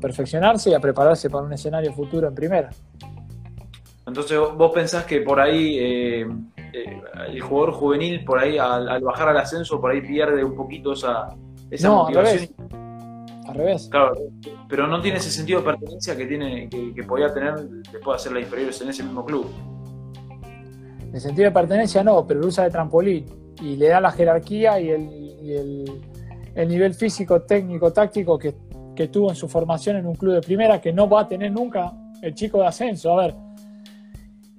perfeccionarse y a prepararse para un escenario futuro en primera. Entonces vos pensás que por ahí eh, eh, el jugador juvenil, por ahí al, bajar al ascenso, por ahí pierde un poquito esa, esa no, motivación. al revés. Claro, pero no tiene ese sentido de pertenencia que tiene que, podía tener después de hacer las inferiores en ese mismo club. El sentido de pertenencia no, pero lo usa de trampolín y le da la jerarquía y el, nivel físico, técnico, táctico que, que tuvo en su formación en un club de primera que no va a tener nunca el chico de ascenso. A ver,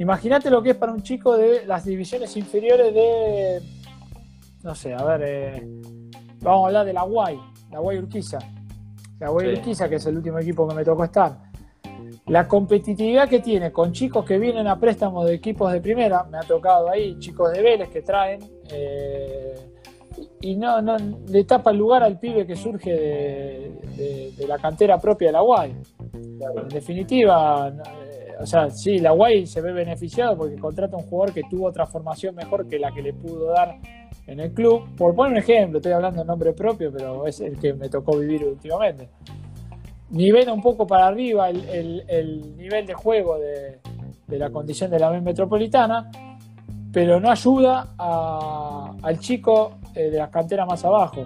imagínate lo que es para un chico de las divisiones inferiores de, no sé, a ver, eh, vamos a hablar de la Guay, la Guay Urquiza. La Guay Urquiza, que es el último equipo que me tocó estar. La competitividad que tiene con chicos que vienen a préstamos de equipos de primera, me ha tocado ahí, chicos de Vélez que traen, eh, y no, no le tapa el lugar al pibe que surge de, la cantera propia de la Guay. En definitiva, o sea, sí, la Guay se ve beneficiado porque contrata un jugador que tuvo otra formación mejor que la que le pudo dar en el club. Por poner un ejemplo, estoy hablando en nombre propio, pero es el que me tocó vivir últimamente. Nivela un poco para arriba el, nivel de juego de, la condición de la metropolitana, pero no ayuda al chico eh, de las canteras más abajo.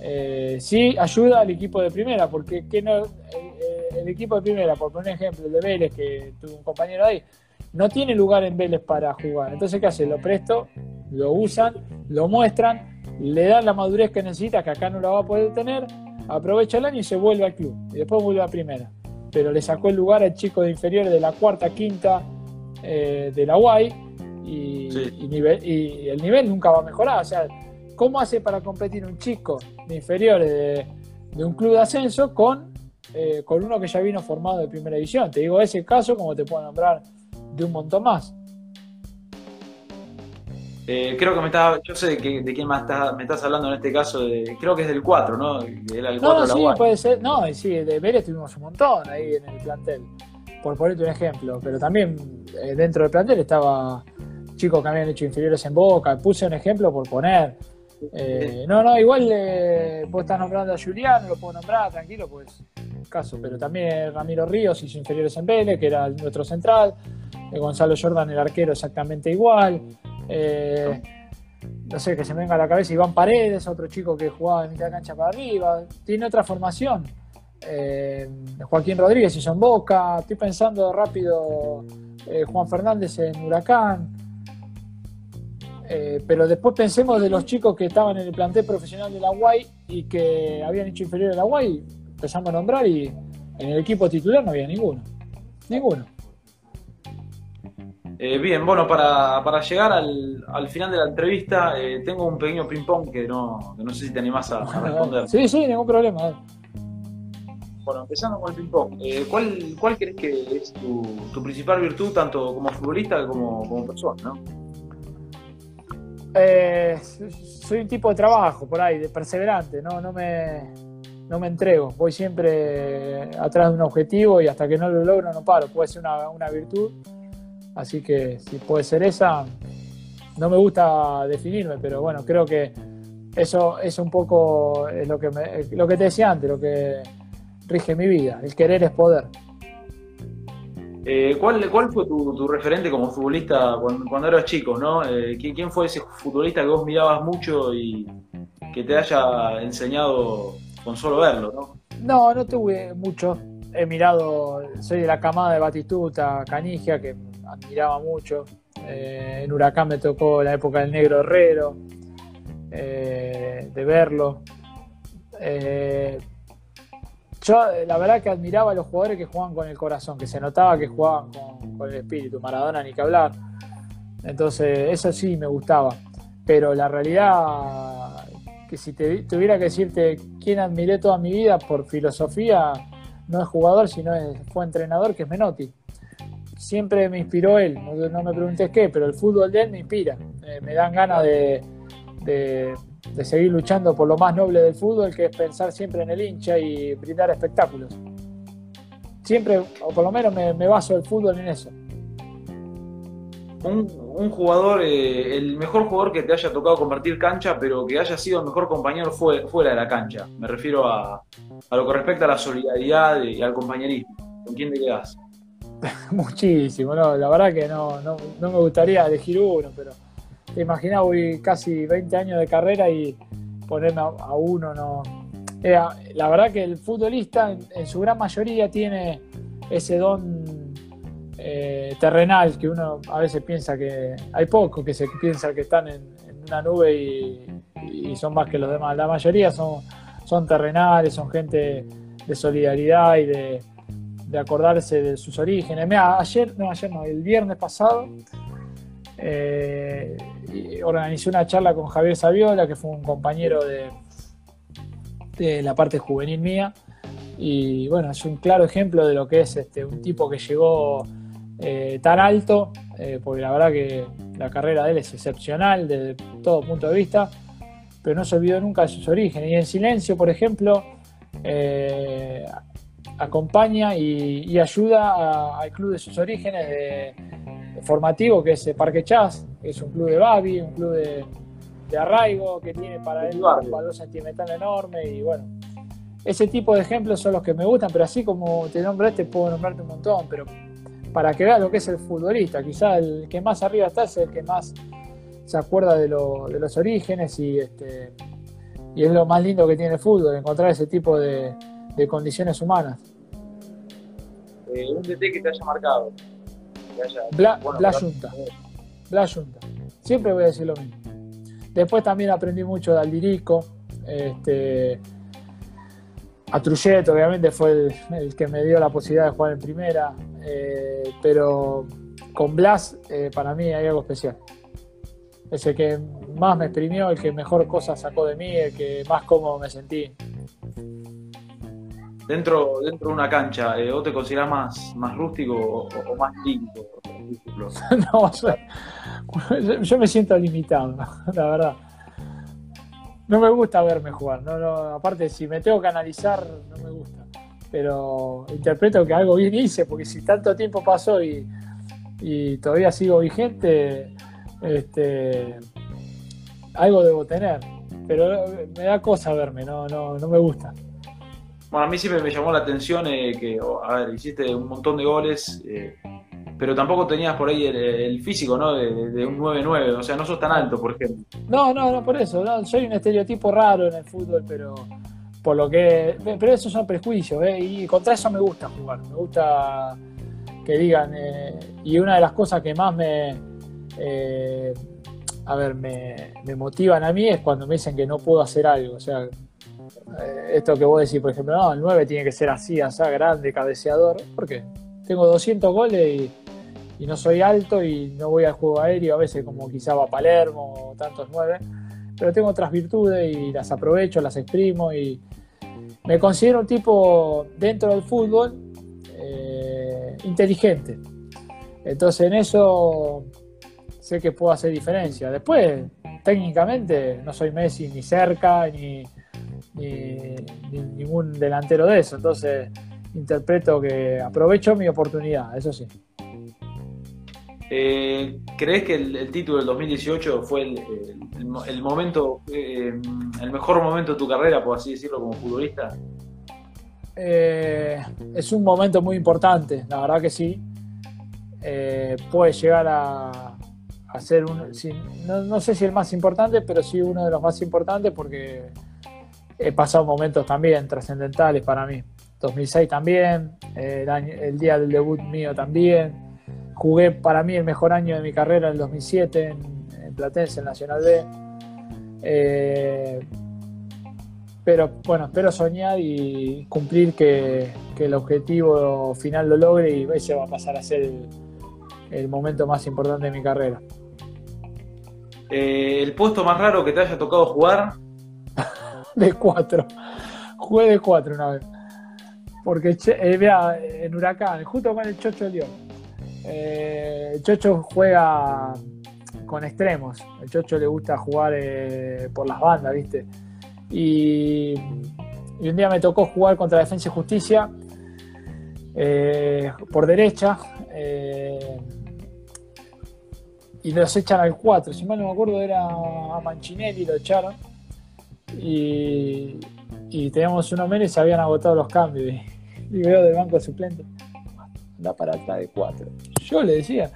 Eh, sí ayuda al equipo de primera, porque no, eh, el equipo de primera, por poner un ejemplo, el de Vélez, que tuvo un compañero ahí, no tiene lugar en Vélez para jugar. Entonces, ¿qué hace? Lo presto, lo usan, lo muestran, le dan la madurez que necesita, que acá no la va a poder tener, aprovecha el año y se vuelve al club. Y después vuelve a primera. Pero le sacó el lugar al chico de inferiores de la cuarta, quinta eh, de la UAI y, y, el nivel nunca va a mejorar. O sea, ¿cómo hace para competir un chico de inferiores de, un club de ascenso con, eh, con uno que ya vino formado de primera división? Te digo ese caso, como te puedo nombrar de un montón más. Eh, creo que me estás, yo sé de, quién más me estás hablando en este caso, de, creo que es del 4, ¿no? no, sí, puede ser, no, sí, de Vélez tuvimos un montón ahí en el plantel, por ponerte un ejemplo, pero también eh, dentro del plantel estaba chicos que habían hecho inferiores en Boca, puse un ejemplo por poner. Eh, no, no, igual vos estás nombrando a Julián, lo puedo nombrar, tranquilo, pues caso, pero también Ramiro Ríos hizo inferiores en Vélez, que era nuestro central, Gonzalo Jordan, el arquero, exactamente igual. Eh, no sé, que se me venga a la cabeza Iván Paredes, otro chico que jugaba de mitad de cancha para arriba, tiene otra formación. Eh, Joaquín Rodríguez y Son Boca, estoy pensando rápido eh, Juan Fernández en Huracán. pero después pensemos de los chicos que estaban en el plantel profesional de la UAI y que habían hecho inferior a la UAI, empezamos a nombrar y en el equipo titular no había ninguno. Ninguno. Eh, bien, bueno, para, llegar al, final de la entrevista, eh, tengo un pequeño ping-pong que no, no sé si te animás a, responder. Sí, sí, ningún problema. Bueno, empezando con el ping-pong, eh, ¿cuál, ¿cuál crees que es tu, principal virtud, tanto como futbolista como como persona? ¿no? soy un tipo de trabajo por ahí, de perseverante, no, no, me, no me entrego, voy siempre atrás de un objetivo y hasta que no lo logro no paro, puede ser una, una virtud Así que si puede ser esa, no me gusta definirme, pero bueno, creo que eso es un poco lo que, lo que te decía antes, lo que rige mi vida. El querer es poder. Eh, ¿cuál, ¿Cuál fue tu, referente como futbolista cuando, eras chico? ¿no? Eh, ¿quién, fue ese futbolista que vos mirabas mucho y que te haya enseñado con solo verlo? No, no, no tuve mucho. He mirado, soy de la camada de Batistuta, Canigia, que admiraba mucho. Eh, en Huracán me tocó la época del Negro Herrero, eh, de verlo. Eh, yo la verdad que admiraba a los jugadores que jugaban con el corazón, que se notaba que jugaban con, el espíritu. Maradona ni que hablar. Entonces eso sí me gustaba. Pero la realidad, que si te, tuviera que decirte quién admiré toda mi vida por filosofía, no es jugador, sino fue entrenador, que es Menotti siempre me inspiró él. No, me preguntes qué, pero el fútbol de él me inspira. me dan ganas de, seguir luchando por lo más noble del fútbol, que es pensar siempre en el hincha y brindar espectáculos. Siempre, o por lo menos me, baso el fútbol en eso. Un, jugador, eh, el mejor jugador que te haya tocado compartir cancha, pero que haya sido el mejor compañero fuera de la cancha. Me refiero a, a lo que respecta a la solidaridad y al compañerismo. ¿Con quién te quedas? Muchísimo, no, la verdad que no, no, me gustaría elegir uno, pero te imaginas, voy casi 20 años de carrera y ponerme a, uno no, Eh, la verdad que el futbolista en, su gran mayoría tiene ese don eh, terrenal que uno a veces piensa que hay poco que se piensa que están en, una nube y, son más que los demás. La mayoría son, son terrenales, son gente de solidaridad y de, acordarse de sus orígenes. Mira, ayer, no, ayer no, el viernes pasado eh, organizé una charla con Javier Saviola, que fue un compañero de, de la parte juvenil mía. Y bueno, es un claro ejemplo de lo que es este, un tipo que llegó eh, tan alto, eh, porque la verdad que la carrera de él es excepcional desde todo punto de vista, pero no se olvidó nunca de sus orígenes. Y en silencio, por ejemplo, eh, acompaña y, ayuda al club de sus orígenes formativo, que es Parque Chas, que es un club de Babi, un club de, de arraigo que tiene para él un valor sentimental enorme y bueno. Ese tipo de ejemplos son los que me gustan, pero así como te nombraste, puedo nombrarte un montón, pero para que veas lo que es el futbolista, quizá el que más arriba está es el que más se acuerda de, los orígenes y, este, y es lo más lindo que tiene el fútbol, encontrar ese tipo de, condiciones humanas. Eh, un DT que te haya marcado. Bla, Junta. Bla Junta. Siempre voy a decir lo mismo. Después también aprendí mucho de Aldirico. Este, a Trujete, obviamente, fue el, que me dio la posibilidad de jugar en primera. Eh, pero con Blas, eh, para mí hay algo especial. Es el que más me exprimió, el que mejor cosas sacó de mí, el que más cómodo me sentí. Dentro, dentro de una cancha, eh, ¿vos te considerás más, más rústico o, más lindo? no, yo, me siento limitado, la verdad. No me gusta verme jugar, no, no, aparte si me tengo que analizar, no me gusta. Pero interpreto que algo bien hice, porque si tanto tiempo pasó y, todavía sigo vigente, este, algo debo tener. Pero me da cosa verme, no, no, no me gusta. Bueno, a mí siempre me llamó la atención eh, que, a ver, hiciste un montón de goles. Eh, pero tampoco tenías por ahí el, físico, ¿no? De, un 9-9, o sea, no sos tan alto, por ejemplo. No, no, no, por eso, soy un estereotipo raro en el fútbol, pero por lo que... Pero esos son prejuicios, ¿eh? Y contra eso me gusta jugar, me gusta que digan, eh, y una de las cosas que más me... Eh, a ver, me, me, motivan a mí es cuando me dicen que no puedo hacer algo, o sea, eh, esto que vos decís, por ejemplo, no, el 9 tiene que ser así, así, grande, cabeceador, ¿por qué? Tengo 200 goles y no soy alto y no voy al juego aéreo, a veces como quizá va Palermo o tantos nueve, pero tengo otras virtudes y las aprovecho, las exprimo y me considero un tipo dentro del fútbol eh, inteligente. Entonces en eso sé que puedo hacer diferencia. Después, técnicamente, no soy Messi ni cerca, ni, ni ningún delantero de eso. Entonces interpreto que aprovecho mi oportunidad, eso sí. Eh, ¿Crees que el, título del 2018 fue el, momento, eh, el mejor momento de tu carrera, por así decirlo, como futbolista? Eh, es un momento muy importante, la verdad que sí. puede llegar a, ser un, no, sé si el más importante, pero sí uno de los más importantes porque he pasado momentos también trascendentales para mí. 2006 también, el día del debut mío también Jugué para mí el mejor año de mi carrera en el 2007 en, Platense, en Nacional B. Eh, pero bueno, espero soñar y cumplir que, el objetivo final lo logre y ese va a pasar a ser el, momento más importante de mi carrera. Eh, ¿El puesto más raro que te haya tocado jugar? de cuatro. Jugué de cuatro una vez. Porque eh, vea, en Huracán, justo con el Chocho León eh, Chocho juega con extremos. El Chocho le gusta jugar eh, por las bandas, ¿viste? Y, un día me tocó jugar contra Defensa y Justicia eh, por derecha. y los echan al 4. Si mal no me acuerdo, era a Manchinelli, lo echaron. Y, y teníamos uno menos y se habían agotado los cambios. Y, veo del banco suplente da para atrás de 4. Yo le decía,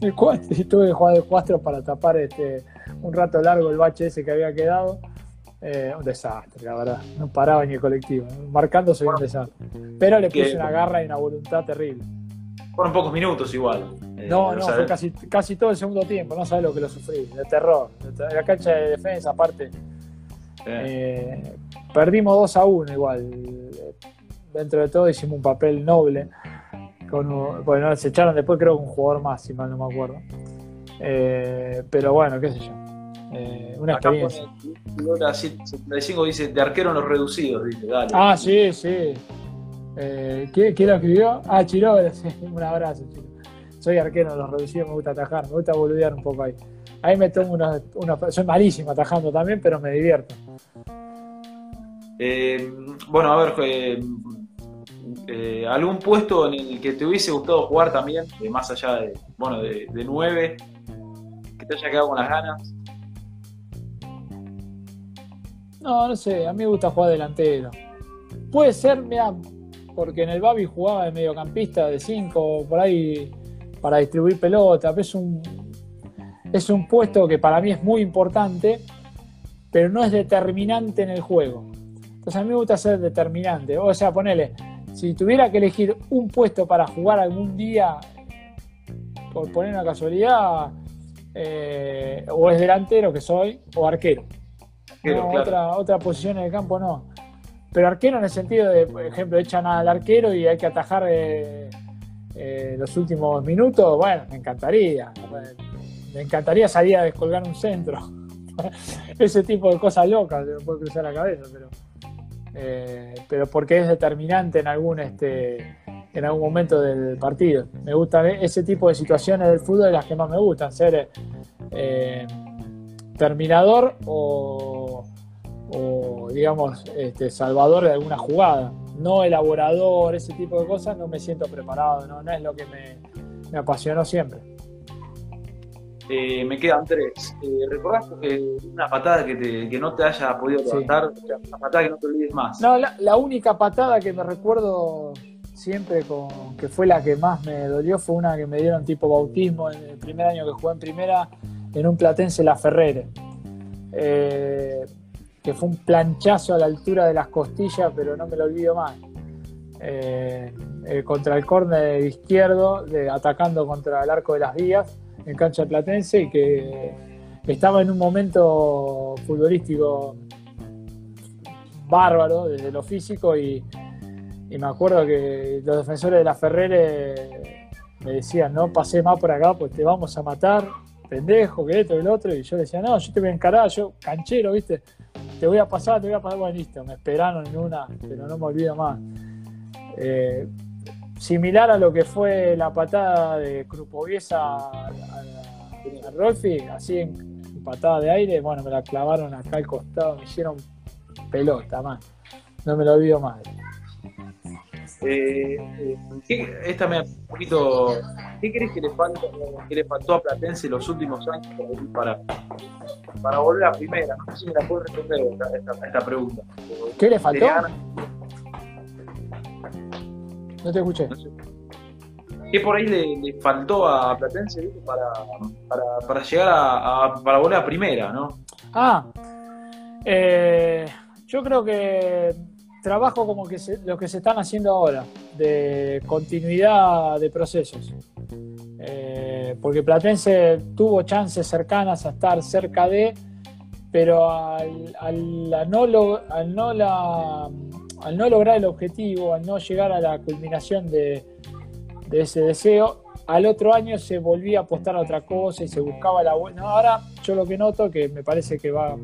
de 4, y tuve que jugar de 4 para tapar este, un rato largo el bache ese que había quedado. Eh, un desastre, la verdad. No paraba ni el colectivo. Marcando soy un desastre. Pero le puse una garra y una voluntad terrible. Fueron pocos minutos igual. Eh, no, no, fue casi, casi todo el segundo tiempo. No sabes lo que lo sufrí. De terror. De la cancha de defensa, aparte. Eh, perdimos 2 a 1 igual. Dentro de todo hicimos un papel noble. Con, bueno, se echaron después creo que un jugador más, si mal no me acuerdo. pero bueno, qué sé yo. Eh, una experiencia. 75 dice, de arquero en los reducidos, dice, dale. Ah, sí, sí. Eh, ¿quién, lo escribió? Ah, Chirola, sí, un abrazo, Chiro. Soy arquero en los reducidos, me gusta atajar, me gusta boludear un poco ahí. Ahí me tomo unos, soy malísimo atajando también, pero me divierto. Eh, bueno, a ver, eh, eh, algún puesto en el que te hubiese gustado jugar también, más allá de, bueno, de, de 9, que te haya quedado con las ganas. No, no sé, a mí me gusta jugar delantero. Puede ser, mira, porque en el Babi jugaba de mediocampista de 5, por ahí para distribuir pelota, es un, es un puesto que para mí es muy importante, pero no es determinante en el juego. Entonces a mí me gusta ser determinante. O sea, ponele, si tuviera que elegir un puesto para jugar algún día, por poner una casualidad, eh, o es delantero que soy, o arquero otra, otra posición en el campo no. Pero arquero en el sentido de, por ejemplo, echan al arquero y hay que atajar eh, eh, los últimos minutos, bueno, me encantaría. Me encantaría salir a descolgar un centro. Ese tipo de cosas locas se me puede cruzar la cabeza, pero, eh, pero porque es determinante en algún este en algún momento del partido. Me gustan ese tipo de situaciones del fútbol, las que más me gustan, ser terminador o, digamos, este, salvador de alguna jugada. No elaborador, ese tipo de cosas, no me siento preparado, no, es lo que me, apasionó siempre. Eh, me quedan tres. Eh, ¿Recordás una patada que, no te haya podido levantar? Una patada que no te olvides más. No, la, única patada que me recuerdo siempre con, que fue la que más me dolió fue una que me dieron tipo bautismo en el primer año que jugué en primera en un Platense La Ferrere, eh, que fue un planchazo a la altura de las costillas, pero no me lo olvido más. Eh, eh, contra el córner izquierdo, de, atacando contra el arco de las vías en cancha Platense y que estaba en un momento futbolístico bárbaro desde lo físico y, me acuerdo que los defensores de la Ferrere me decían no pasé más por acá pues te vamos a matar pendejo, que esto y el otro, y yo decía, no, yo te voy a encarar, yo canchero, ¿viste? Te voy a pasar, te voy a pasar, bueno, listo, me esperaron en una, pero no me olvido más. Eh, similar a lo que fue la patada de Krupoviesa a, a, Rolfi, así en, patada de aire, bueno, me la clavaron acá al costado, me hicieron pelota, más. No me lo olvido más. Eh, eh, esta me un poquito. ¿Qué crees que le, falta, que le faltó a Platense los últimos años para, para volver a primera? No sé si me la puedes responder esta, esta, pregunta. ¿Qué le faltó? No te escuché. ¿Qué por ahí le, faltó a Platense para, para, para, llegar a, para volver a primera, no? Ah, eh, yo creo que trabajo como que lo que se están haciendo ahora, de continuidad de procesos. Eh, porque Platense tuvo chances cercanas a estar cerca de, pero al, no, al, no, la, al no lograr el objetivo, al no llegar a la culminación de, ese deseo, al otro año se volvía a apostar a otra cosa y se buscaba la buena. Ahora yo lo que noto, que me parece que va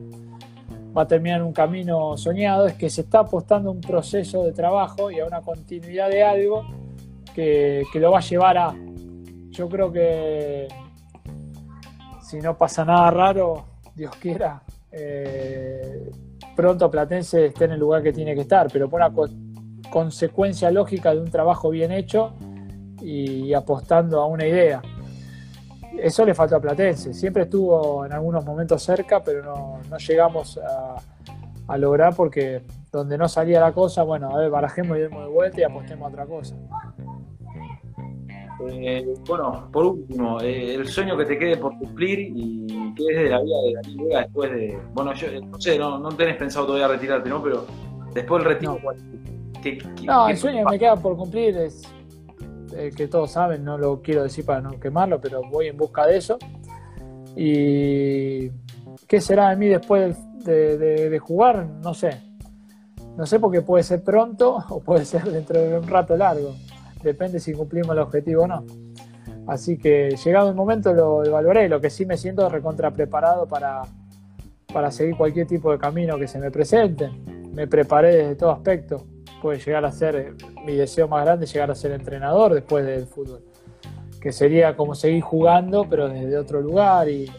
a terminar un camino soñado, es que se está apostando a un proceso de trabajo y a una continuidad de algo que, lo va a llevar a. Yo creo que si no pasa nada raro, Dios quiera, eh, pronto Platense esté en el lugar que tiene que estar, pero por una consecuencia lógica de un trabajo bien hecho y apostando a una idea. Eso le faltó a Platense. Siempre estuvo en algunos momentos cerca, pero no, llegamos a, lograr porque donde no salía la cosa, bueno, a ver, barajemos y demos de vuelta y apostemos a otra cosa. Eh, bueno, por último, eh, el sueño que te quede por cumplir y que es de la vida de Daniel Vega después de. Bueno, yo no sé, no, no tenés pensado todavía retirarte, ¿no? Pero después del retiro, no, el sueño que me queda por cumplir es el que todos saben, no lo quiero decir para no quemarlo, pero voy en busca de eso. Y qué será de mí después de, jugar, no sé. No sé porque puede ser pronto o puede ser dentro de un rato largo. Depende si cumplimos el objetivo o no. Así que llegado el momento lo evaluaré. Lo que sí me siento recontra preparado para, para seguir cualquier tipo de camino que se me presente. Me preparé desde todo aspecto puede llegar a ser eh, mi deseo más grande, llegar a ser entrenador después del fútbol. Que sería como seguir jugando, pero desde otro lugar. Y,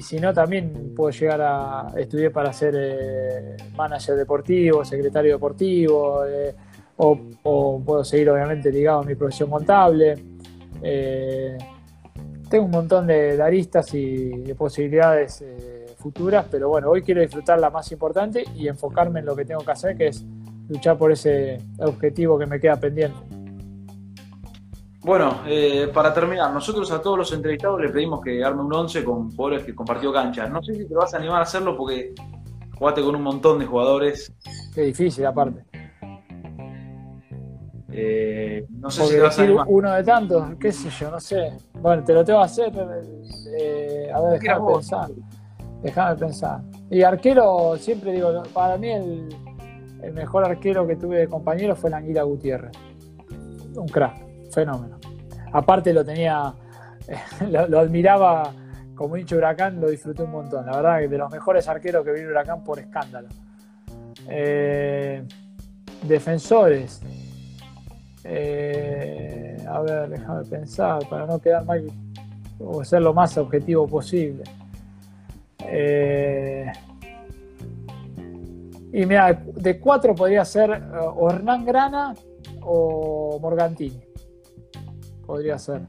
si no, también puedo llegar a estudiar para ser eh, manager deportivo, secretario deportivo, eh, o, puedo seguir obviamente ligado a mi profesión contable. tengo un montón de, aristas y de posibilidades futuras, pero bueno, hoy quiero disfrutar la más importante y enfocarme en lo que tengo que hacer, que es luchar por ese objetivo que me queda pendiente. Bueno, eh, para terminar, nosotros a todos los entrevistados le pedimos que arme un 11 con jugadores que compartió cancha. No sé si te vas a animar a hacerlo porque jugaste con un montón de jugadores. Qué difícil, aparte. Eh, no sé si te vas a. Uno de tantos, qué sé yo, no sé. Bueno, te lo tengo que hacer. Eh, a ver, déjame pensar. Déjame pensar. Y arquero, siempre digo, para mí el el mejor arquero que tuve de compañero fue el Anguila Gutiérrez. Un crack, fenómeno. Aparte lo tenía, lo, admiraba como dicho Huracán, lo disfruté un montón. La verdad que de los mejores arqueros que vi Huracán por escándalo. Eh, defensores. Eh, a ver, déjame pensar para no quedar mal o ser lo más objetivo posible. Eh, y mira, de cuatro podría ser eh, Hernán Grana o Morgantini. Podría ser.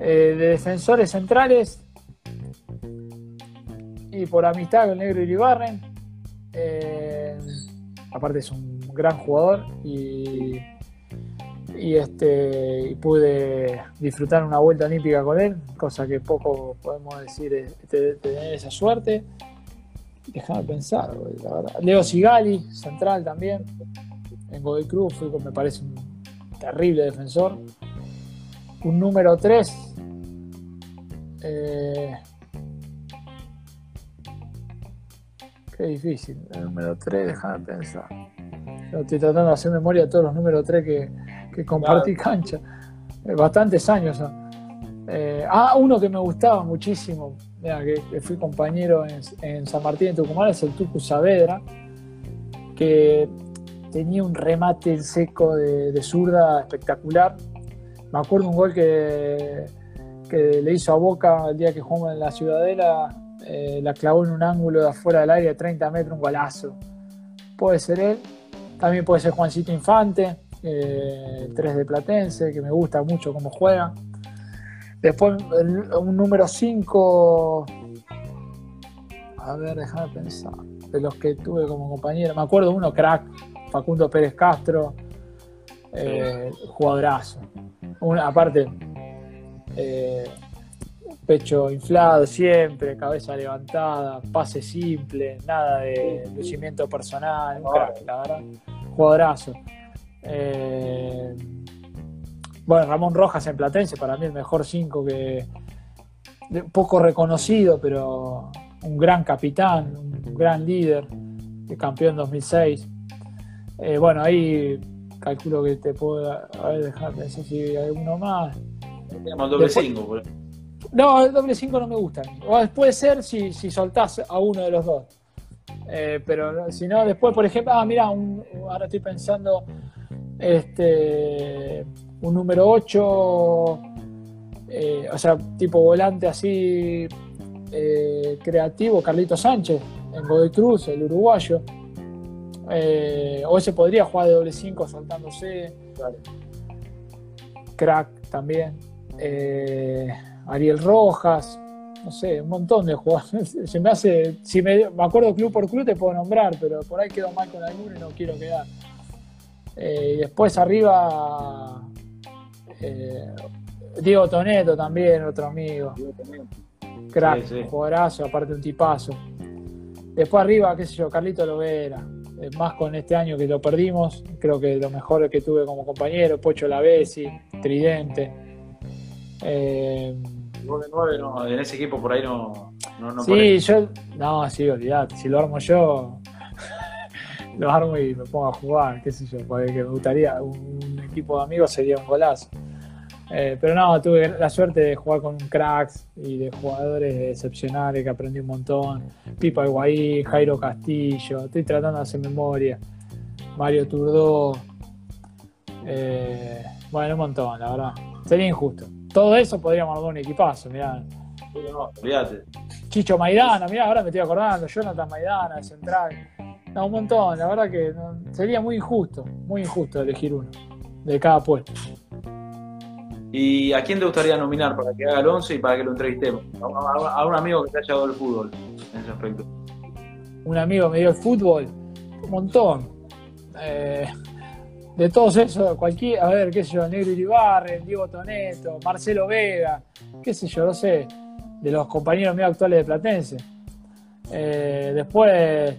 Eh, de defensores centrales. Y por amistad con negro Iribarren. Eh, aparte es un gran jugador y, y, este, y pude disfrutar una vuelta olímpica con él, cosa que poco podemos decir tener esa suerte. Déjame pensar. Leo Sigali, central también. En Godoy Cruz fue, me parece un terrible defensor. Un número 3. Eh, qué difícil. El número 3, déjame pensar. estoy tratando de hacer memoria de todos los números 3 que, que compartí cancha. Eh, bastantes años. Eh, ah, uno que me gustaba muchísimo, que, fui compañero en, San Martín de Tucumán, es el Tucu Saavedra, que tenía un remate en seco de, zurda espectacular. Me acuerdo un gol que, que, le hizo a Boca el día que jugamos en la Ciudadela, eh, la clavó en un ángulo de afuera del área de 30 metros, un golazo. Puede ser él, también puede ser Juancito Infante, eh, 3 de Platense, que me gusta mucho cómo juega. Después un número 5. A ver, déjame pensar. De los que tuve como compañero. Me acuerdo uno, crack, Facundo Pérez Castro. Eh, jugadorazo. aparte, eh, pecho inflado siempre, cabeza levantada, pase simple, nada de lucimiento personal. Un crack, la verdad. Jugadorazo. Eh, bueno, Ramón Rojas en Platense, para mí el mejor 5 que. poco reconocido, pero un gran capitán, un gran líder, campeón 2006. Eh, bueno, ahí calculo que te puedo a ver, dejar pensar si hay uno más. Tenemos doble 5. No, el doble 5 no me gusta. O puede ser si, si soltás a uno de los dos. Eh, pero si no, después, por ejemplo, ah, mira, ahora estoy pensando, este, un número 8, eh, o sea, tipo volante así eh, creativo, Carlito Sánchez, en Godoy Cruz, el uruguayo. Eh, o ese podría jugar de doble 5 soltándose. Crack también. Ariel Rojas, no sé, un montón de jugadores. Se me hace, si me, me, acuerdo club por club te puedo nombrar, pero por ahí quedo mal con alguno y no quiero quedar. Y después arriba Eh, Diego Toneto también, otro amigo. Crack, sí, jugadorazo, aparte un tipazo. Después arriba, qué sé yo, Carlito Lovera. Más con este año que lo perdimos, creo que lo mejor que tuve como compañero, Pocho Lavesi, Tridente. Eh, no, en ese equipo por ahí no. no, sí, yo. No, sí, olvidate. Si lo armo yo, lo armo y me pongo a jugar, qué sé yo, porque me gustaría. Un equipo de amigos sería un golazo. Eh, pero no, tuve la suerte de jugar con cracks y de jugadores excepcionales que aprendí un montón. Pipa Higuaín, Jairo Castillo, estoy tratando de hacer memoria. Mario Turdó. Eh, bueno, un montón, la verdad. Sería injusto. Todo eso podríamos armar un equipazo, mirá. No, olvídate. Chicho Maidana, mirá, ahora me estoy acordando. Jonathan Maidana, de central. No, un montón, la verdad que sería muy injusto, muy injusto elegir uno de cada puesto. ¿Y a quién te gustaría nominar para que haga el 11 y para que lo entrevistemos? A, un amigo que te haya dado el fútbol en ese aspecto. Un amigo me dio el fútbol, un montón. Eh, de todos esos, cualquier, a ver, qué sé yo, Negro Iribarren, Diego Toneto, Marcelo Vega, qué sé yo, no sé, de los compañeros míos actuales de Platense. Eh, después,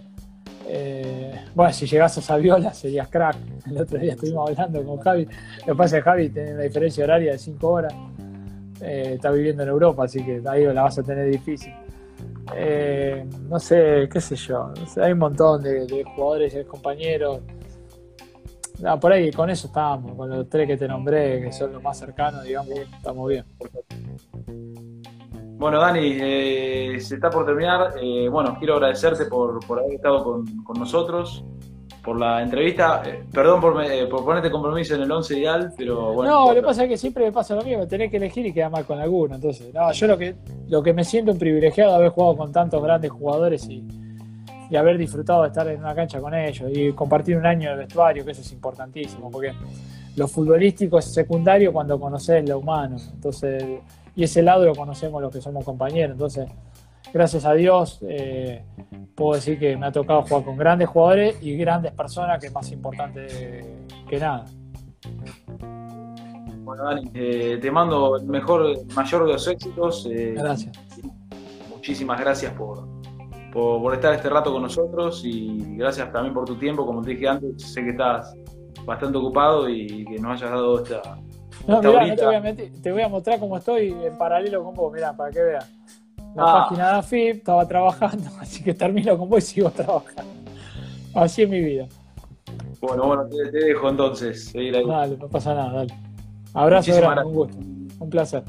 eh, bueno, si llegas a Saviola serías crack. El otro día estuvimos hablando con Javi. Lo que pasa es que Javi tiene una diferencia horaria de 5 horas. Eh, está viviendo en Europa, así que ahí la vas a tener difícil. Eh, no sé, qué sé yo. hay un montón de, jugadores y compañeros. por ahí con eso estamos, con los tres que te nombré, que son los más cercanos, digamos, estamos bien. Bueno, Dani, eh, se está por terminar. Eh, bueno, quiero agradecerte por, haber estado con, nosotros, por la entrevista. Eh, perdón por, por, ponerte compromiso en el 11 ideal, pero bueno. No, lo que pasa es que siempre me pasa lo mismo, tenés que elegir y quedar mal con alguno. Entonces, no, yo lo que, lo que me siento un privilegiado de haber jugado con tantos grandes jugadores y, y haber disfrutado de estar en una cancha con ellos y compartir un año de vestuario, que eso es importantísimo, porque lo futbolístico es secundario cuando conoces lo humano. Entonces y ese lado lo conocemos los que somos compañeros. Entonces, gracias a Dios, eh, puedo decir que me ha tocado jugar con grandes jugadores y grandes personas, que es más importante que nada. Bueno, Dani, eh, te mando el mejor, mayor de los éxitos. Eh, gracias. Muchísimas gracias por, por, estar este rato con nosotros y gracias también por tu tiempo. Como te dije antes, sé que estás bastante ocupado y que nos hayas dado esta, no, mirá, no te voy, a te voy a mostrar cómo estoy en paralelo con vos, mirá, para que veas. La ah. página de AFIP, estaba trabajando, así que termino con vos y sigo trabajando. Así es mi vida. Bueno, bueno, te, dejo entonces. Dale, no pasa nada, dale. Abrazo, grande, un gusto. Un placer.